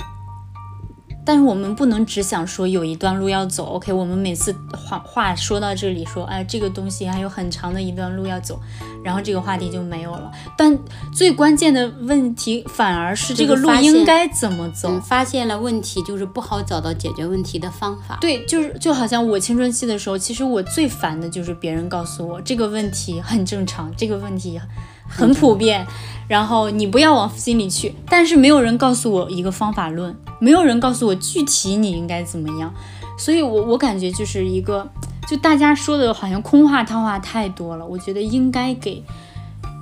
但是我们不能只想说有一段路要走，OK？我们每次话话说到这里，说哎，这个东西还有很长的一段路要走，然后这个话题就没有了。但最关键的问题反而是这个路应该怎么走？发现了问题就是不好找到解决问题的方法。对，就是就好像我青春期的时候，其实我最烦的就是别人告诉我这个问题很正常，这个问题。很普遍，然后你不要往心里去，但是没有人告诉我一个方法论，没有人告诉我具体你应该怎么样，所以我我感觉就是一个，就大家说的好像空话套话太多了，我觉得应该给，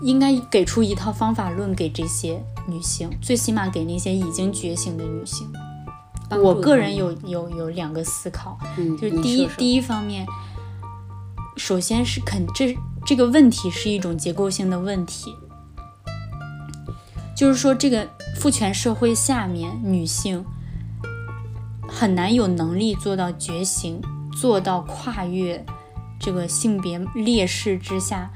应该给出一套方法论给这些女性，最起码给那些已经觉醒的女性。我个人有有有两个思考，嗯，就是第一第一方面，首先是肯这。这个问题是一种结构性的问题，就是说，这个父权社会下面，女性很难有能力做到觉醒，做到跨越这个性别劣势之下，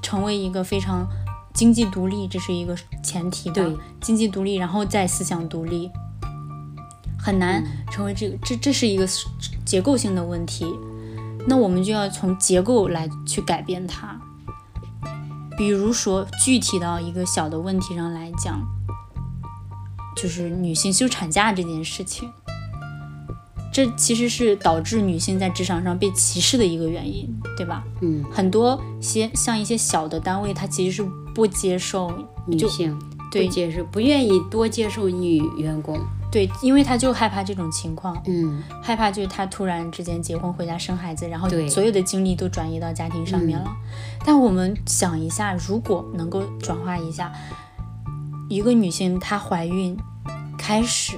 成为一个非常经济独立，这是一个前提吧？经济独立，然后再思想独立，很难成为这个，这这是一个结构性的问题。那我们就要从结构来去改变它，比如说具体到一个小的问题上来讲，就是女性休产假这件事情，这其实是导致女性在职场上被歧视的一个原因，对吧？嗯，很多些像一些小的单位，它其实是不接受女性，对，接受不愿意多接受女员工。对，因为他就害怕这种情况，嗯，害怕就是他突然之间结婚回家生孩子，然后所有的精力都转移到家庭上面了。但我们想一下，如果能够转化一下，一个女性她怀孕开始，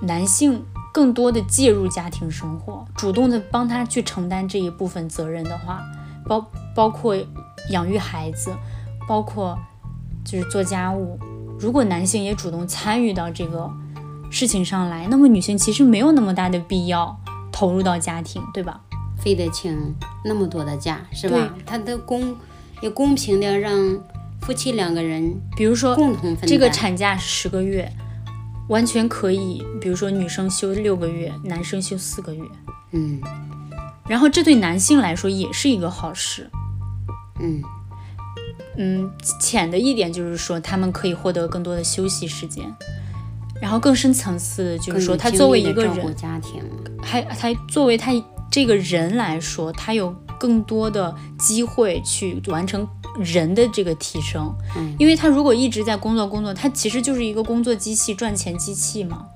男性更多的介入家庭生活，主动的帮她去承担这一部分责任的话，包包括养育孩子，包括就是做家务，如果男性也主动参与到这个。事情上来，那么女性其实没有那么大的必要投入到家庭，对吧？非得请那么多的假，是吧？他的公也公平的让夫妻两个人，比如说共同分担。这个产假十个月，完全可以，比如说女生休六个月，男生休四个月。嗯，然后这对男性来说也是一个好事。嗯嗯，浅的一点就是说，他们可以获得更多的休息时间。然后更深层次就是说，他作为一个人，家庭，还他作为他这个人来说，他有更多的机会去完成人的这个提升。嗯，因为他如果一直在工作工作，他其实就是一个工作机器、赚钱机器嘛。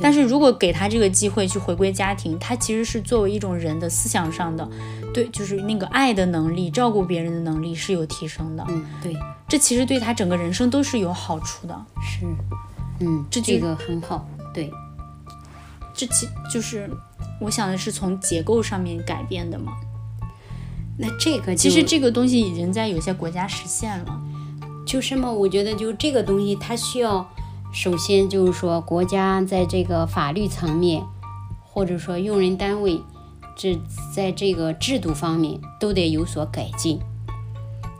但是如果给他这个机会去回归家庭，他其实是作为一种人的思想上的，对，就是那个爱的能力、照顾别人的能力是有提升的。嗯，对，这其实对他整个人生都是有好处的。是。嗯，这这个很好，对，这其就是我想的是从结构上面改变的嘛。那这个其实这个东西已经在有些国家实现了，就是嘛，我觉得就这个东西它需要首先就是说国家在这个法律层面，或者说用人单位这在这个制度方面都得有所改进，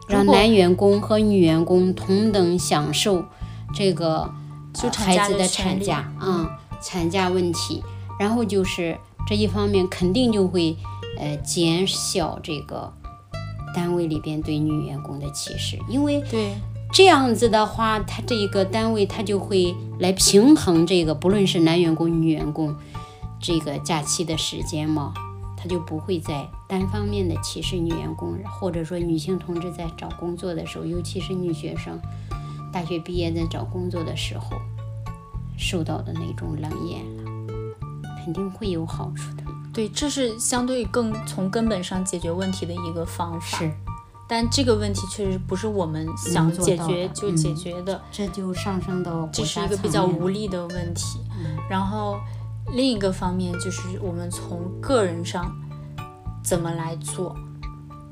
让男员工和女员工同等享受这个。孩子的产假，嗯，产假问题，然后就是这一方面肯定就会，呃，减小这个单位里边对女员工的歧视，因为对这样子的话，他这一个单位他就会来平衡这个，不论是男员工、女员工这个假期的时间嘛，他就不会再单方面的歧视女员工，或者说女性同志在找工作的时候，尤其是女学生。大学毕业在找工作的时候，受到的那种冷眼了，肯定会有好处的。对，这是相对更从根本上解决问题的一个方法。是，但这个问题确实不是我们想解决就解决的。这就上升到这是一个比较无力的问题。然后另一个方面就是我们从个人上怎么来做。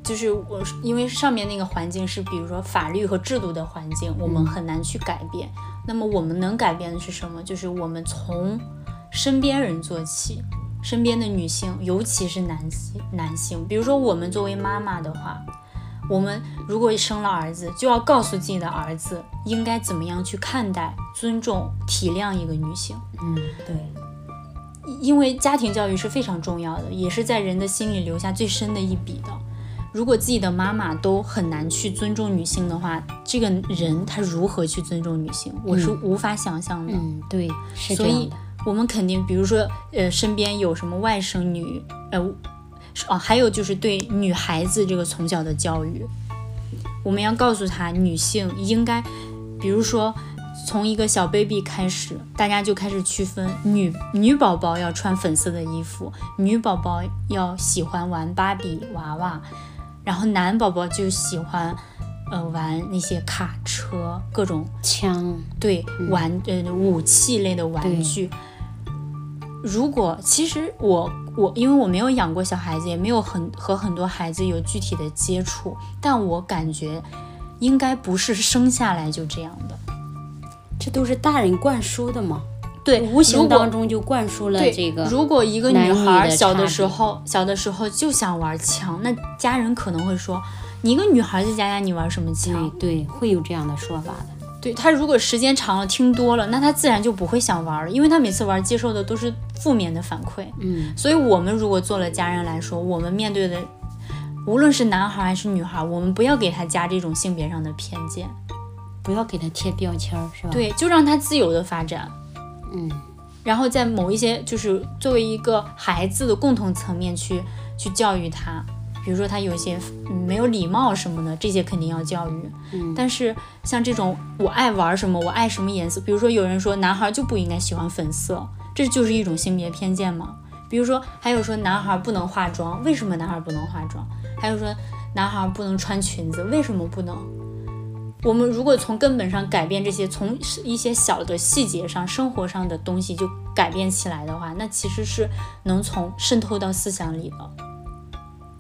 就是我因为上面那个环境是比如说法律和制度的环境，我们很难去改变。那么我们能改变的是什么？就是我们从身边人做起，身边的女性，尤其是男性，男性，比如说我们作为妈妈的话。我们如果生了儿子，就要告诉自己的儿子应该怎么样去看待、尊重、体谅一个女性。嗯，对，因为家庭教育是非常重要的，也是在人的心里留下最深的一笔的。如果自己的妈妈都很难去尊重女性的话，这个人他如何去尊重女性？我是无法想象的。嗯，对，是所以我们肯定，比如说，呃，身边有什么外甥女，呃。哦，还有就是对女孩子这个从小的教育，我们要告诉她，女性应该，比如说从一个小 baby 开始，大家就开始区分女女宝宝要穿粉色的衣服，女宝宝要喜欢玩芭比娃娃，然后男宝宝就喜欢呃玩那些卡车、各种枪，对，玩呃武器类的玩具。如果其实我。我因为我没有养过小孩子，也没有很和很多孩子有具体的接触，但我感觉应该不是生下来就这样的，这都是大人灌输的嘛。对，无形当中就灌输了这个。如果一个女孩小的时候小的时候就想玩枪，那家人可能会说，你一个女孩在家家你玩什么枪？对，会有这样的说法的。对他，如果时间长了听多了，那他自然就不会想玩了，因为他每次玩接受的都是负面的反馈。嗯，所以我们如果做了家人来说，我们面对的无论是男孩还是女孩，我们不要给他加这种性别上的偏见，不要给他贴标签，是吧？对，就让他自由的发展。嗯，然后在某一些就是作为一个孩子的共同层面去去教育他。比如说他有些没有礼貌什么的，这些肯定要教育。嗯，但是像这种我爱玩什么，我爱什么颜色，比如说有人说男孩就不应该喜欢粉色，这就是一种性别偏见嘛？比如说还有说男孩不能化妆，为什么男孩不能化妆？还有说男孩不能穿裙子，为什么不能？我们如果从根本上改变这些，从一些小的细节上、生活上的东西就改变起来的话，那其实是能从渗透到思想里的。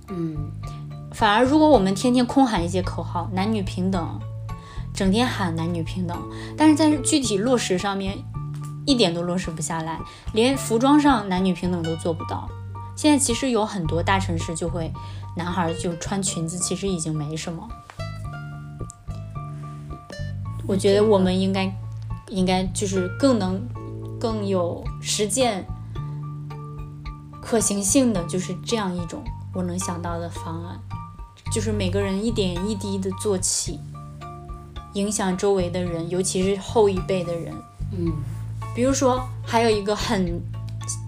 嗯，反而如果我们天天空喊一些口号，男女平等，整天喊男女平等，但是在具体落实上面一点都落实不下来，连服装上男女平等都做不到。现在其实有很多大城市就会，男孩就穿裙子，其实已经没什么。我觉得我们应该，应该就是更能，更有实践可行性的，就是这样一种。我能想到的方案，就是每个人一点一滴的做起，影响周围的人，尤其是后一辈的人。嗯，比如说还有一个很，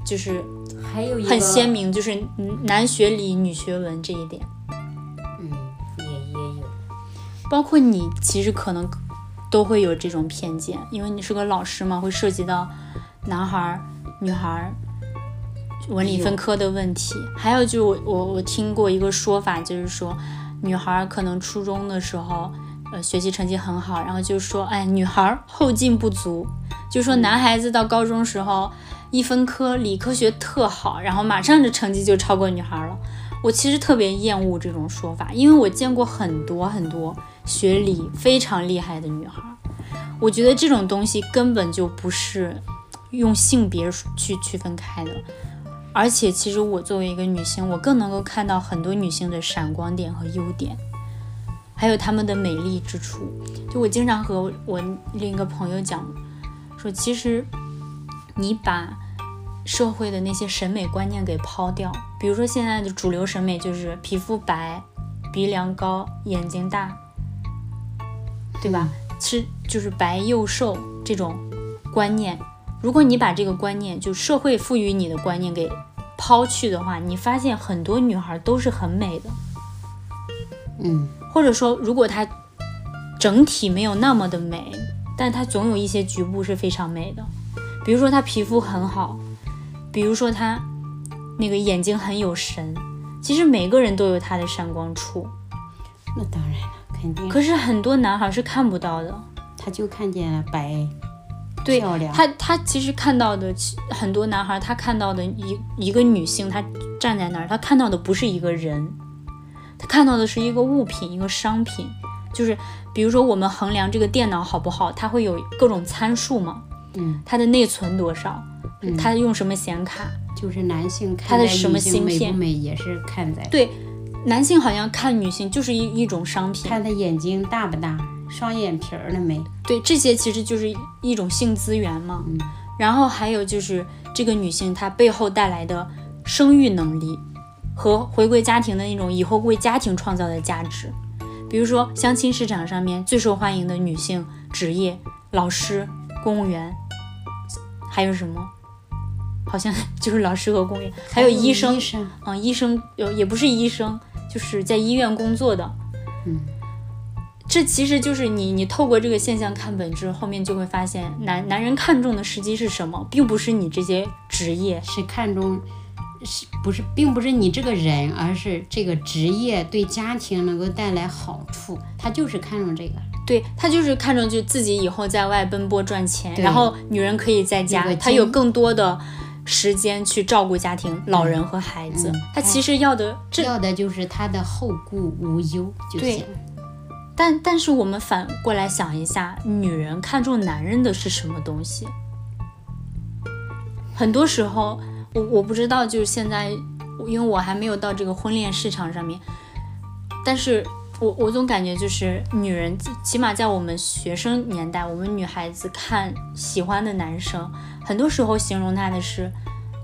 就是还有很鲜明，就是男学理，女学文这一点。嗯，也也有，包括你其实可能都会有这种偏见，因为你是个老师嘛，会涉及到男孩、女孩。文理分科的问题，还有就是我我我听过一个说法，就是说女孩可能初中的时候，呃学习成绩很好，然后就说哎女孩后劲不足，就说男孩子到高中时候一分科理科学特好，然后马上这成绩就超过女孩了。我其实特别厌恶这种说法，因为我见过很多很多学理非常厉害的女孩，我觉得这种东西根本就不是用性别去区分开的。而且，其实我作为一个女性，我更能够看到很多女性的闪光点和优点，还有她们的美丽之处。就我经常和我另一个朋友讲，说其实你把社会的那些审美观念给抛掉，比如说现在的主流审美就是皮肤白、鼻梁高、眼睛大，对吧？是就是白又瘦这种观念。如果你把这个观念，就社会赋予你的观念给抛去的话，你发现很多女孩都是很美的，嗯，或者说，如果她整体没有那么的美，但她总有一些局部是非常美的。比如说她皮肤很好，比如说她那个眼睛很有神。其实每个人都有她的闪光处，那当然了，肯定。可是很多男孩是看不到的，他就看见了白。对他，他其实看到的很多男孩，他看到的一一个女性，他站在那儿，他看到的不是一个人，他看到的是一个物品，一个商品，就是比如说我们衡量这个电脑好不好，它会有各种参数嘛，嗯，它的内存多少，它用什么显卡，就是男性看它的待什么女性芯片美不美也是看在对，男性好像看女性就是一一种商品，看她眼睛大不大，双眼皮儿了没，对，这些其实就是一种性资源嘛。然后还有就是这个女性她背后带来的生育能力和回归家庭的那种以后为家庭创造的价值。比如说相亲市场上面最受欢迎的女性职业，老师、公务员，还有什么？好像就是老师和公务员，还有医生医。生，嗯、医生呃也不是医生，就是在医院工作的。嗯，这其实就是你你透过这个现象看本质，后面就会发现男男人看重的实际是什么，并不是你这些职业。是看重，是不是并不是你这个人，而是这个职业对家庭能够带来好处，他就是看重这个。对他就是看重就自己以后在外奔波赚钱，然后女人可以在有家，个她有更多的时间去照顾家庭、老人和孩子。嗯她其实要的这要的就是他的后顾无忧就对行。但但是我们反过来想一下，女人看重男人的是什么东西？很多时候，我我不知道，就是现在，因为我还没有到这个婚恋市场上面，但是我我总感觉就是女人，起码在我们学生年代，我们女孩子看喜欢的男生，很多时候形容他的是，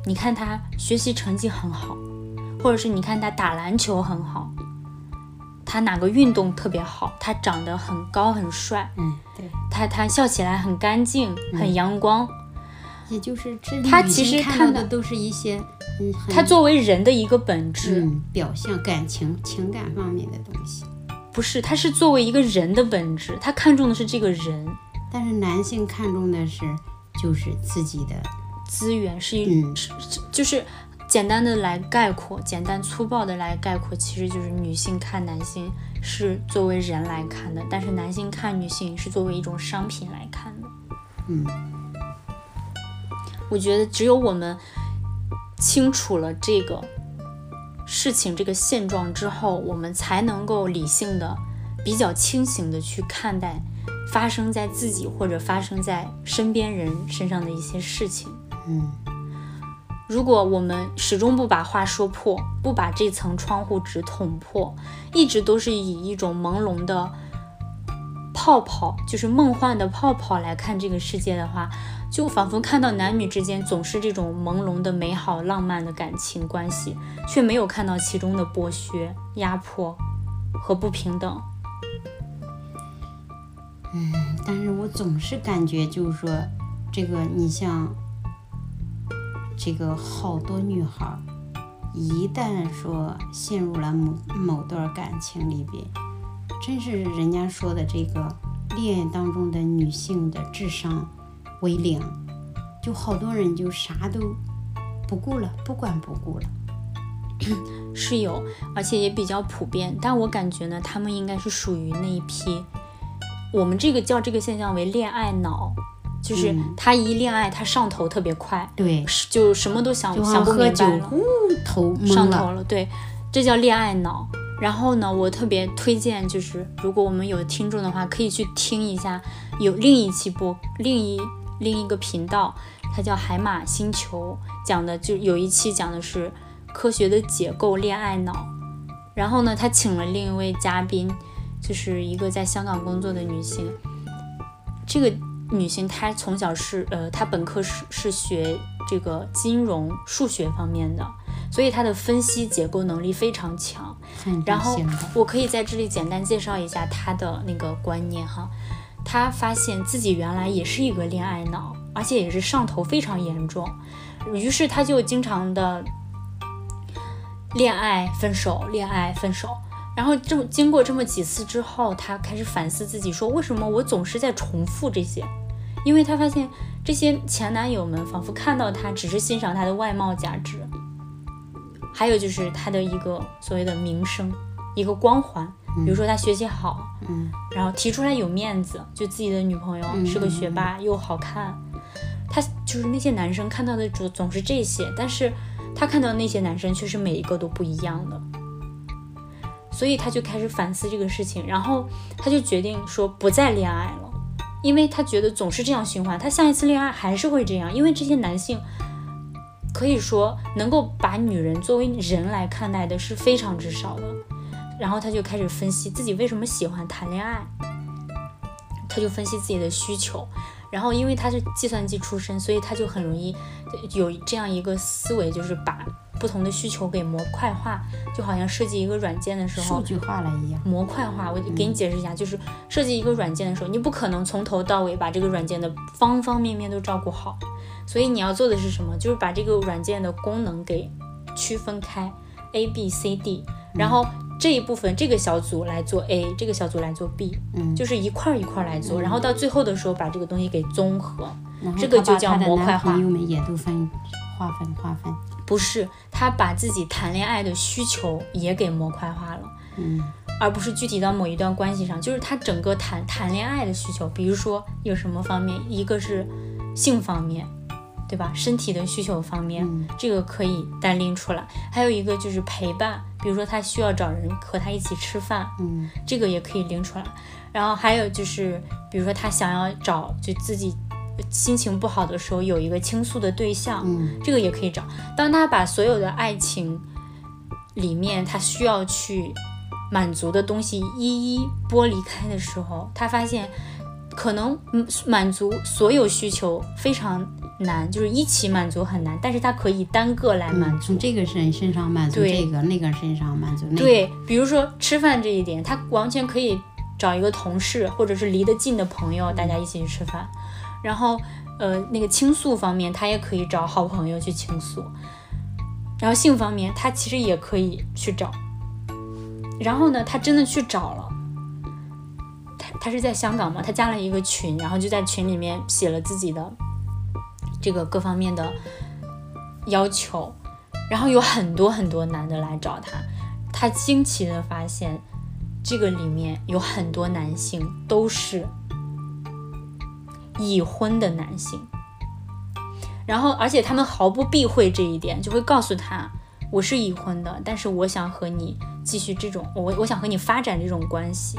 你看他学习成绩很好，或者是你看他打篮球很好。他哪个运动特别好？他长得很高很帅，嗯，对，他他笑起来很干净，很阳光。也就是这他其实看的看到的都是一些嗯，他作为人的一个本质，嗯表象、感情、情感方面的东西。不是，他是作为一个人的本质，他看重的是这个人但是男性看重的是就是自己的，资源，是一、嗯，就是简单的来概括，简单粗暴的来概括，其实就是女性看男性是作为人来看的，但是男性看女性是作为一种商品来看的。嗯，我觉得只有我们清楚了这个事情、这个现状之后，我们才能够理性的、比较清醒的去看待发生在自己或者发生在身边人身上的一些事情。嗯，如果我们始终不把话说破，不把这层窗户纸捅破，一直都是以一种朦胧的泡泡，就是梦幻的泡泡来看这个世界的话，就仿佛看到男女之间总是这种朦胧的美好浪漫的感情关系，却没有看到其中的剥削、压迫和不平等。嗯但是我总是感觉就是说，这个你像这个好多女孩儿，一旦说陷入了某某段感情里边，真是人家说的这个恋爱当中的女性的智商为零，就好多人就啥都不顾了，不管不顾了。是有，而且也比较普遍。但我感觉呢，他们应该是属于那一批，我们这个叫这个现象为恋爱脑，就是嗯他一恋爱，他上头特别快，对，是就什么都想想不像喝酒明白了，呼头了。上头了，对，这叫恋爱脑。然后呢，我特别推荐，就是如果我们有听众的话，可以去听一下，有另一期播另一另一个频道，它叫海马星球，讲的就有一期讲的是科学的解构恋爱脑。然后呢，他请了另一位嘉宾，就是一个在香港工作的女性。这个女性她从小是呃，她本科是是学这个金融数学方面的，所以她的分析结构能力非常强。很然后我可以在这里简单介绍一下她的那个观念哈。她发现自己原来也是一个恋爱脑，而且也是上头非常严重，于是她就经常的恋爱分手，恋爱分手。然后这么经过这么几次之后，她开始反思自己，说为什么我总是在重复这些？因为她发现这些前男友们仿佛看到她只是欣赏她的外貌价值，还有就是她的一个所谓的名声，一个光环。比如说她学习好，嗯，然后提出来有面子，就自己的女朋友嗯是个学霸又好看，他就是那些男生看到的总总是这些，但是他看到那些男生却是每一个都不一样的。所以他就开始反思这个事情，然后他就决定说不再恋爱了，因为他觉得总是这样循环，他下一次恋爱还是会这样，因为这些男性可以说能够把女人作为人来看待的是非常之少的。然后他就开始分析自己为什么喜欢谈恋爱，他就分析自己的需求。然后因为他是计算机出身，所以他就很容易有这样一个思维，就是把不同的需求给模块化，就好像设计一个软件的时候，数据化了一样。模块化，我给你解释一下，就是设计一个软件的时候，你不可能从头到尾把这个软件的方方面面都照顾好，所以你要做的是什么？就是把这个软件的功能给区分开，A、B、C、D，然后。这一部分这个小组来做 A，这个小组来做 B，嗯，就是一块儿一块儿来做，然后到最后的时候把这个东西给综合，这个就叫模块化。朋友们也都分划分划分，不是他把自己谈恋爱的需求也给模块化了，嗯，而不是具体到某一段关系上，就是他整个谈谈恋爱的需求，比如说有什么方面，一个是性方面。对吧？身体的需求方面，这个可以单拎出来。还有一个就是陪伴，比如说他需要找人和他一起吃饭，嗯，这个也可以拎出来。然后还有就是，比如说他想要找就自己心情不好的时候有一个倾诉的对象，嗯，这个也可以找。当他把所有的爱情里面他需要去满足的东西一一剥离开的时候，他发现可能满足所有需求非常。难就是一起满足很难，但是他可以单个来满足，从这个身身上满足这个，那个身上满足那个。对，比如说吃饭这一点，他完全可以找一个同事或者是离得近的朋友，大家一起去吃饭。然后，呃，那个倾诉方面，他也可以找好朋友去倾诉。然后性方面，他其实也可以去找。然后呢，他真的去找了。他他是在香港嘛？他加了一个群，然后就在群里面写了自己的。这个各方面的要求，然后有很多很多男的来找他，他惊奇的发现，这个里面有很多男性都是已婚的男性，然后而且他们毫不避讳这一点，就会告诉他，我是已婚的，但是我想和你继续这种，我我想和你发展这种关系。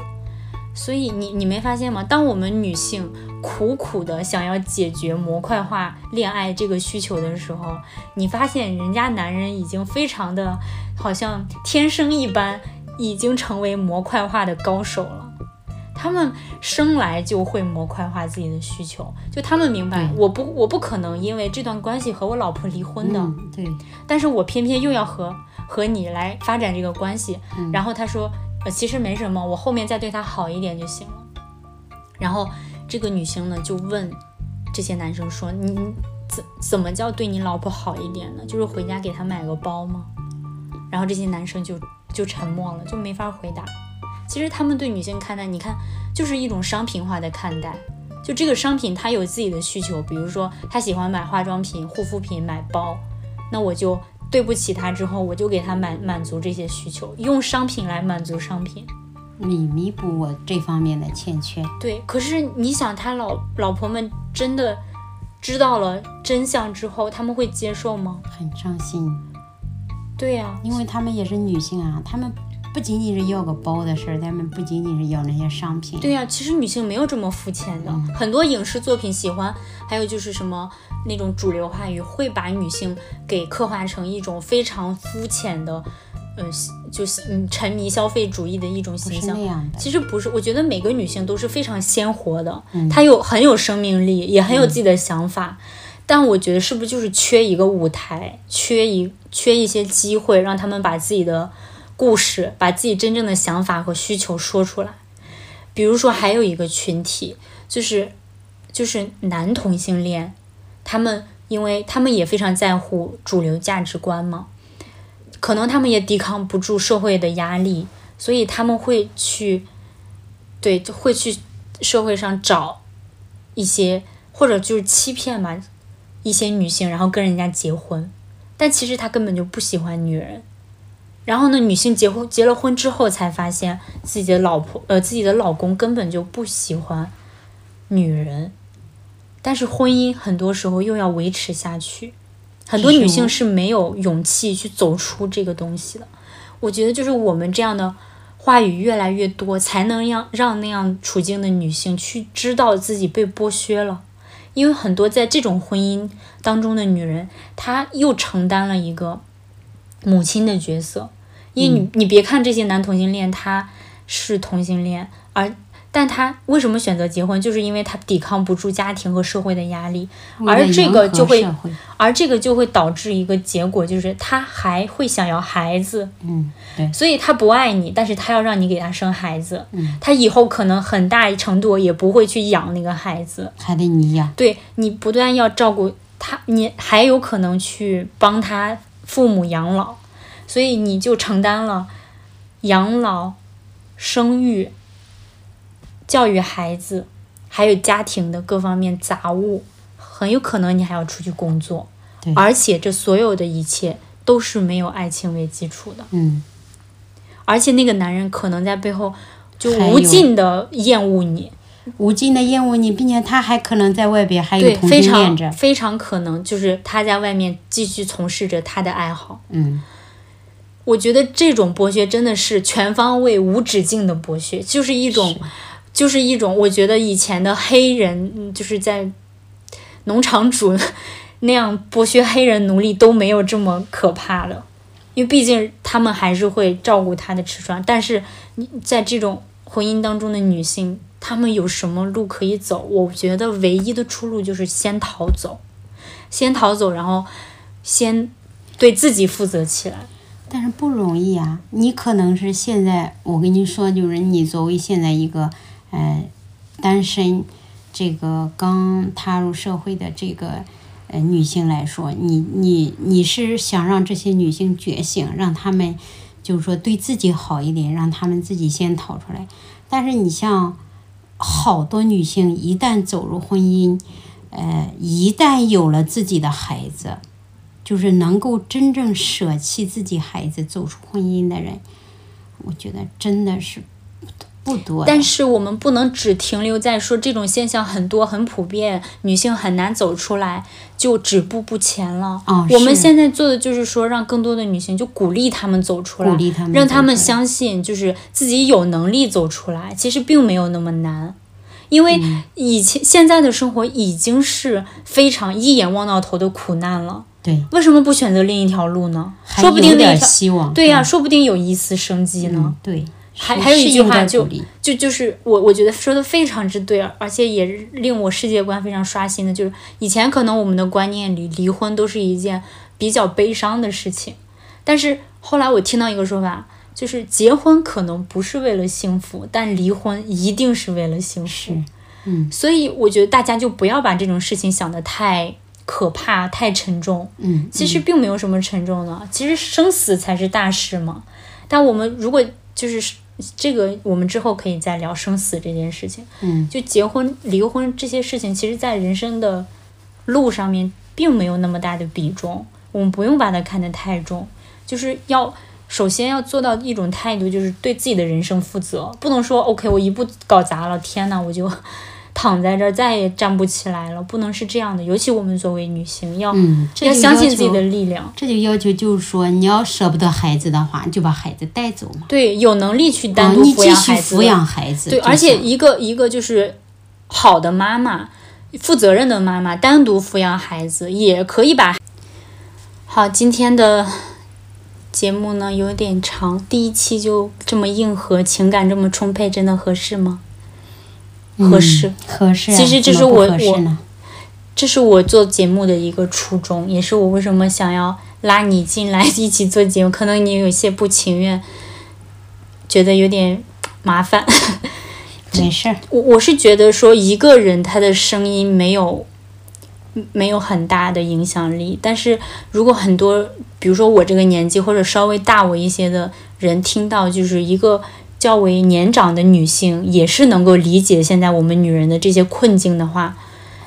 所以你你没发现吗？当我们女性苦苦的想要解决模块化恋爱这个需求的时候，你发现人家男人已经非常的，好像天生一般，已经成为模块化的高手了。他们生来就会模块化自己的需求，就他们明白，我不我不可能因为这段关系和我老婆离婚的，对，但是我偏偏又要和和你来发展这个关系。然后他说。呃其实没什么，我后面再对他好一点就行了。然后这个女生呢就问这些男生说：“你怎怎么叫对你老婆好一点呢？就是回家给她买个包吗？”然后这些男生就就沉默了，就没法回答。其实他们对女性看待，你看就是一种商品化的看待。就这个商品他有自己的需求，比如说他喜欢买化妆品、护肤品、买包，那我就。对不起他之后，我就给他满满足这些需求，用商品来满足商品，你弥补我这方面的欠缺。对，可是你想，他老老婆们真的知道了真相之后，他们会接受吗？很伤心。对呀，因为他们也是女性啊，他们。不仅仅是要个包的事儿，咱们不仅仅是要那些商品。对呀，其实女性没有这么肤浅的，很多影视作品喜欢，还有就是什么那种主流话语会把女性给刻画成一种非常肤浅的，嗯，就是嗯沉迷消费主义的一种形象。其实不是，我觉得每个女性都是非常鲜活的，她有很有生命力，也很有自己的想法。但我觉得是不是就是缺一个舞台，缺一缺一些机会，让她们把自己的。故事把自己真正的想法和需求说出来，比如说还有一个群体，就是就是男同性恋，他们因为他们也非常在乎主流价值观嘛，可能他们也抵抗不住社会的压力，所以他们会去，对，就会去社会上找一些或者就是欺骗嘛一些女性，然后跟人家结婚，但其实他根本就不喜欢女人。然后呢，女性结婚结了婚之后，才发现自己的老婆呃自己的老公根本就不喜欢女人，但是婚姻很多时候又要维持下去，很多女性是没有勇气去走出这个东西的。我觉得就是我们这样的话语越来越多，才能让让那样处境的女性去知道自己被剥削了。因为很多在这种婚姻当中的女人，她又承担了一个母亲的角色。因为你你别看这些男同性恋，他是同性恋，而但他为什么选择结婚，就是因为他抵抗不住家庭和社会的压力，而这个就会，而这个就会导致一个结果，就是他还会想要孩子，嗯，对，所以他不爱你，但是他要让你给他生孩子，嗯，他以后可能很大程度也不会去养那个孩子，还得你养，对你不断要照顾他，你还有可能去帮他父母养老，所以你就承担了养老、生育。教育孩子，还有家庭的各方面杂物，很有可能你还要出去工作，而且这所有的一切都是没有爱情为基础的。嗯，而且那个男人可能在背后就无尽的厌恶你，无尽的厌恶你，并且他还可能在外边还有同性恋着，非常可能就是他在外面继续从事着他的爱好。嗯。我觉得这种剥削真的是全方位、无止境的剥削，就是一种。就是一种，我觉得以前的黑人就是在农场主 那样剥削黑人奴隶都没有这么可怕的，因为毕竟他们还是会照顾他的吃穿。但是你在这种婚姻当中的女性，她们有什么路可以走？我觉得唯一的出路就是先逃走，先逃走，然后先对自己负责起来。但是不容易啊！你可能是现在，我跟你说，就是你作为现在一个。呃，单身，这个刚踏入社会的这个呃女性来说，你你你是想让这些女性觉醒，让她们就是说对自己好一点，让她们自己先逃出来。但是你像好多女性，一旦走入婚姻，呃，一旦有了自己的孩子，就是能够真正舍弃自己孩子走出婚姻的人，我觉得真的是。不多，但是我们不能只停留在说这种现象很多很普遍，女性很难走出来就止步不前了。啊，我们现在做的就是说，让更多的女性就鼓励她们走出来，鼓励她们，让她们相信，就是自己有能力走出来。其实并没有那么难，因为以前现在的生活已经是非常一眼望到头的苦难了。对，为什么不选择另一条路呢？说不定那条对呀，说不定有一丝生机呢。对。还还有一句话，就就就是我我觉得说的非常之对，而且也令我世界观非常刷新的，就是以前可能我们的观念里离婚都是一件比较悲伤的事情，但是后来我听到一个说法，就是结婚可能不是为了幸福，但离婚一定是为了幸福。嗯，所以我觉得大家就不要把这种事情想得太可怕、太沉重。嗯，其实并没有什么沉重的，其实生死才是大事嘛。但我们如果就是。这个我们之后可以再聊生死这件事情。嗯，就结婚、离婚这些事情，其实，在人生的路上面，并没有那么大的比重。我们不用把它看得太重，就是要首先要做到一种态度，就是对自己的人生负责，不能说 OK，我一步搞砸了，天呐，我就。躺在这儿再也站不起来了，不能是这样的。尤其我们作为女性，要要相信自己的力量。这就要求就是说，你要舍不得孩子的话，就把孩子带走嘛。对，有能力去单独抚养孩子。抚养孩子。对，而且一个一个就是好的妈妈，负责任的妈妈，单独抚养孩子也可以把。好，今天的节目呢有点长，第一期就这么硬核，情感这么充沛，真的合适吗？合适，合适。其实这是我我，这是我做节目的一个初衷，也是我为什么想要拉你进来一起做节目。可能你有些不情愿，觉得有点麻烦。没事儿。我我是觉得说一个人他的声音没有没有很大的影响力，但是如果很多，比如说我这个年纪或者稍微大我一些的人听到，就是一个。较为年长的女性也是能够理解现在我们女人的这些困境的话，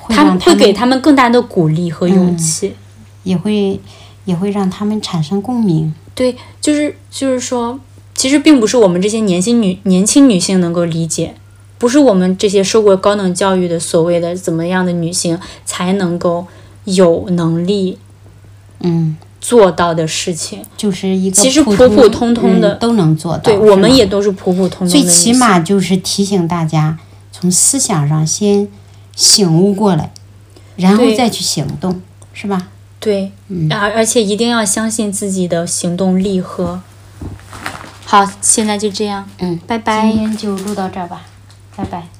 他们会给他们更大的鼓励和勇气，也会也会让他们产生共鸣。对，就是就是说，其实并不是我们这些年轻女年轻女性能够理解，不是我们这些受过高等教育的所谓的怎么样的女性才能够有能力，嗯，做到的事情。就是一个其实普普普通通的嗯都能做到。对我们也都是普普通通的最，起码就是提醒大家，从思想上先醒悟过来，然后再去行动，是吧？对，嗯而而且一定要相信自己的行动力和。好，现在就这样，嗯，拜拜今天就录到这儿吧，拜拜。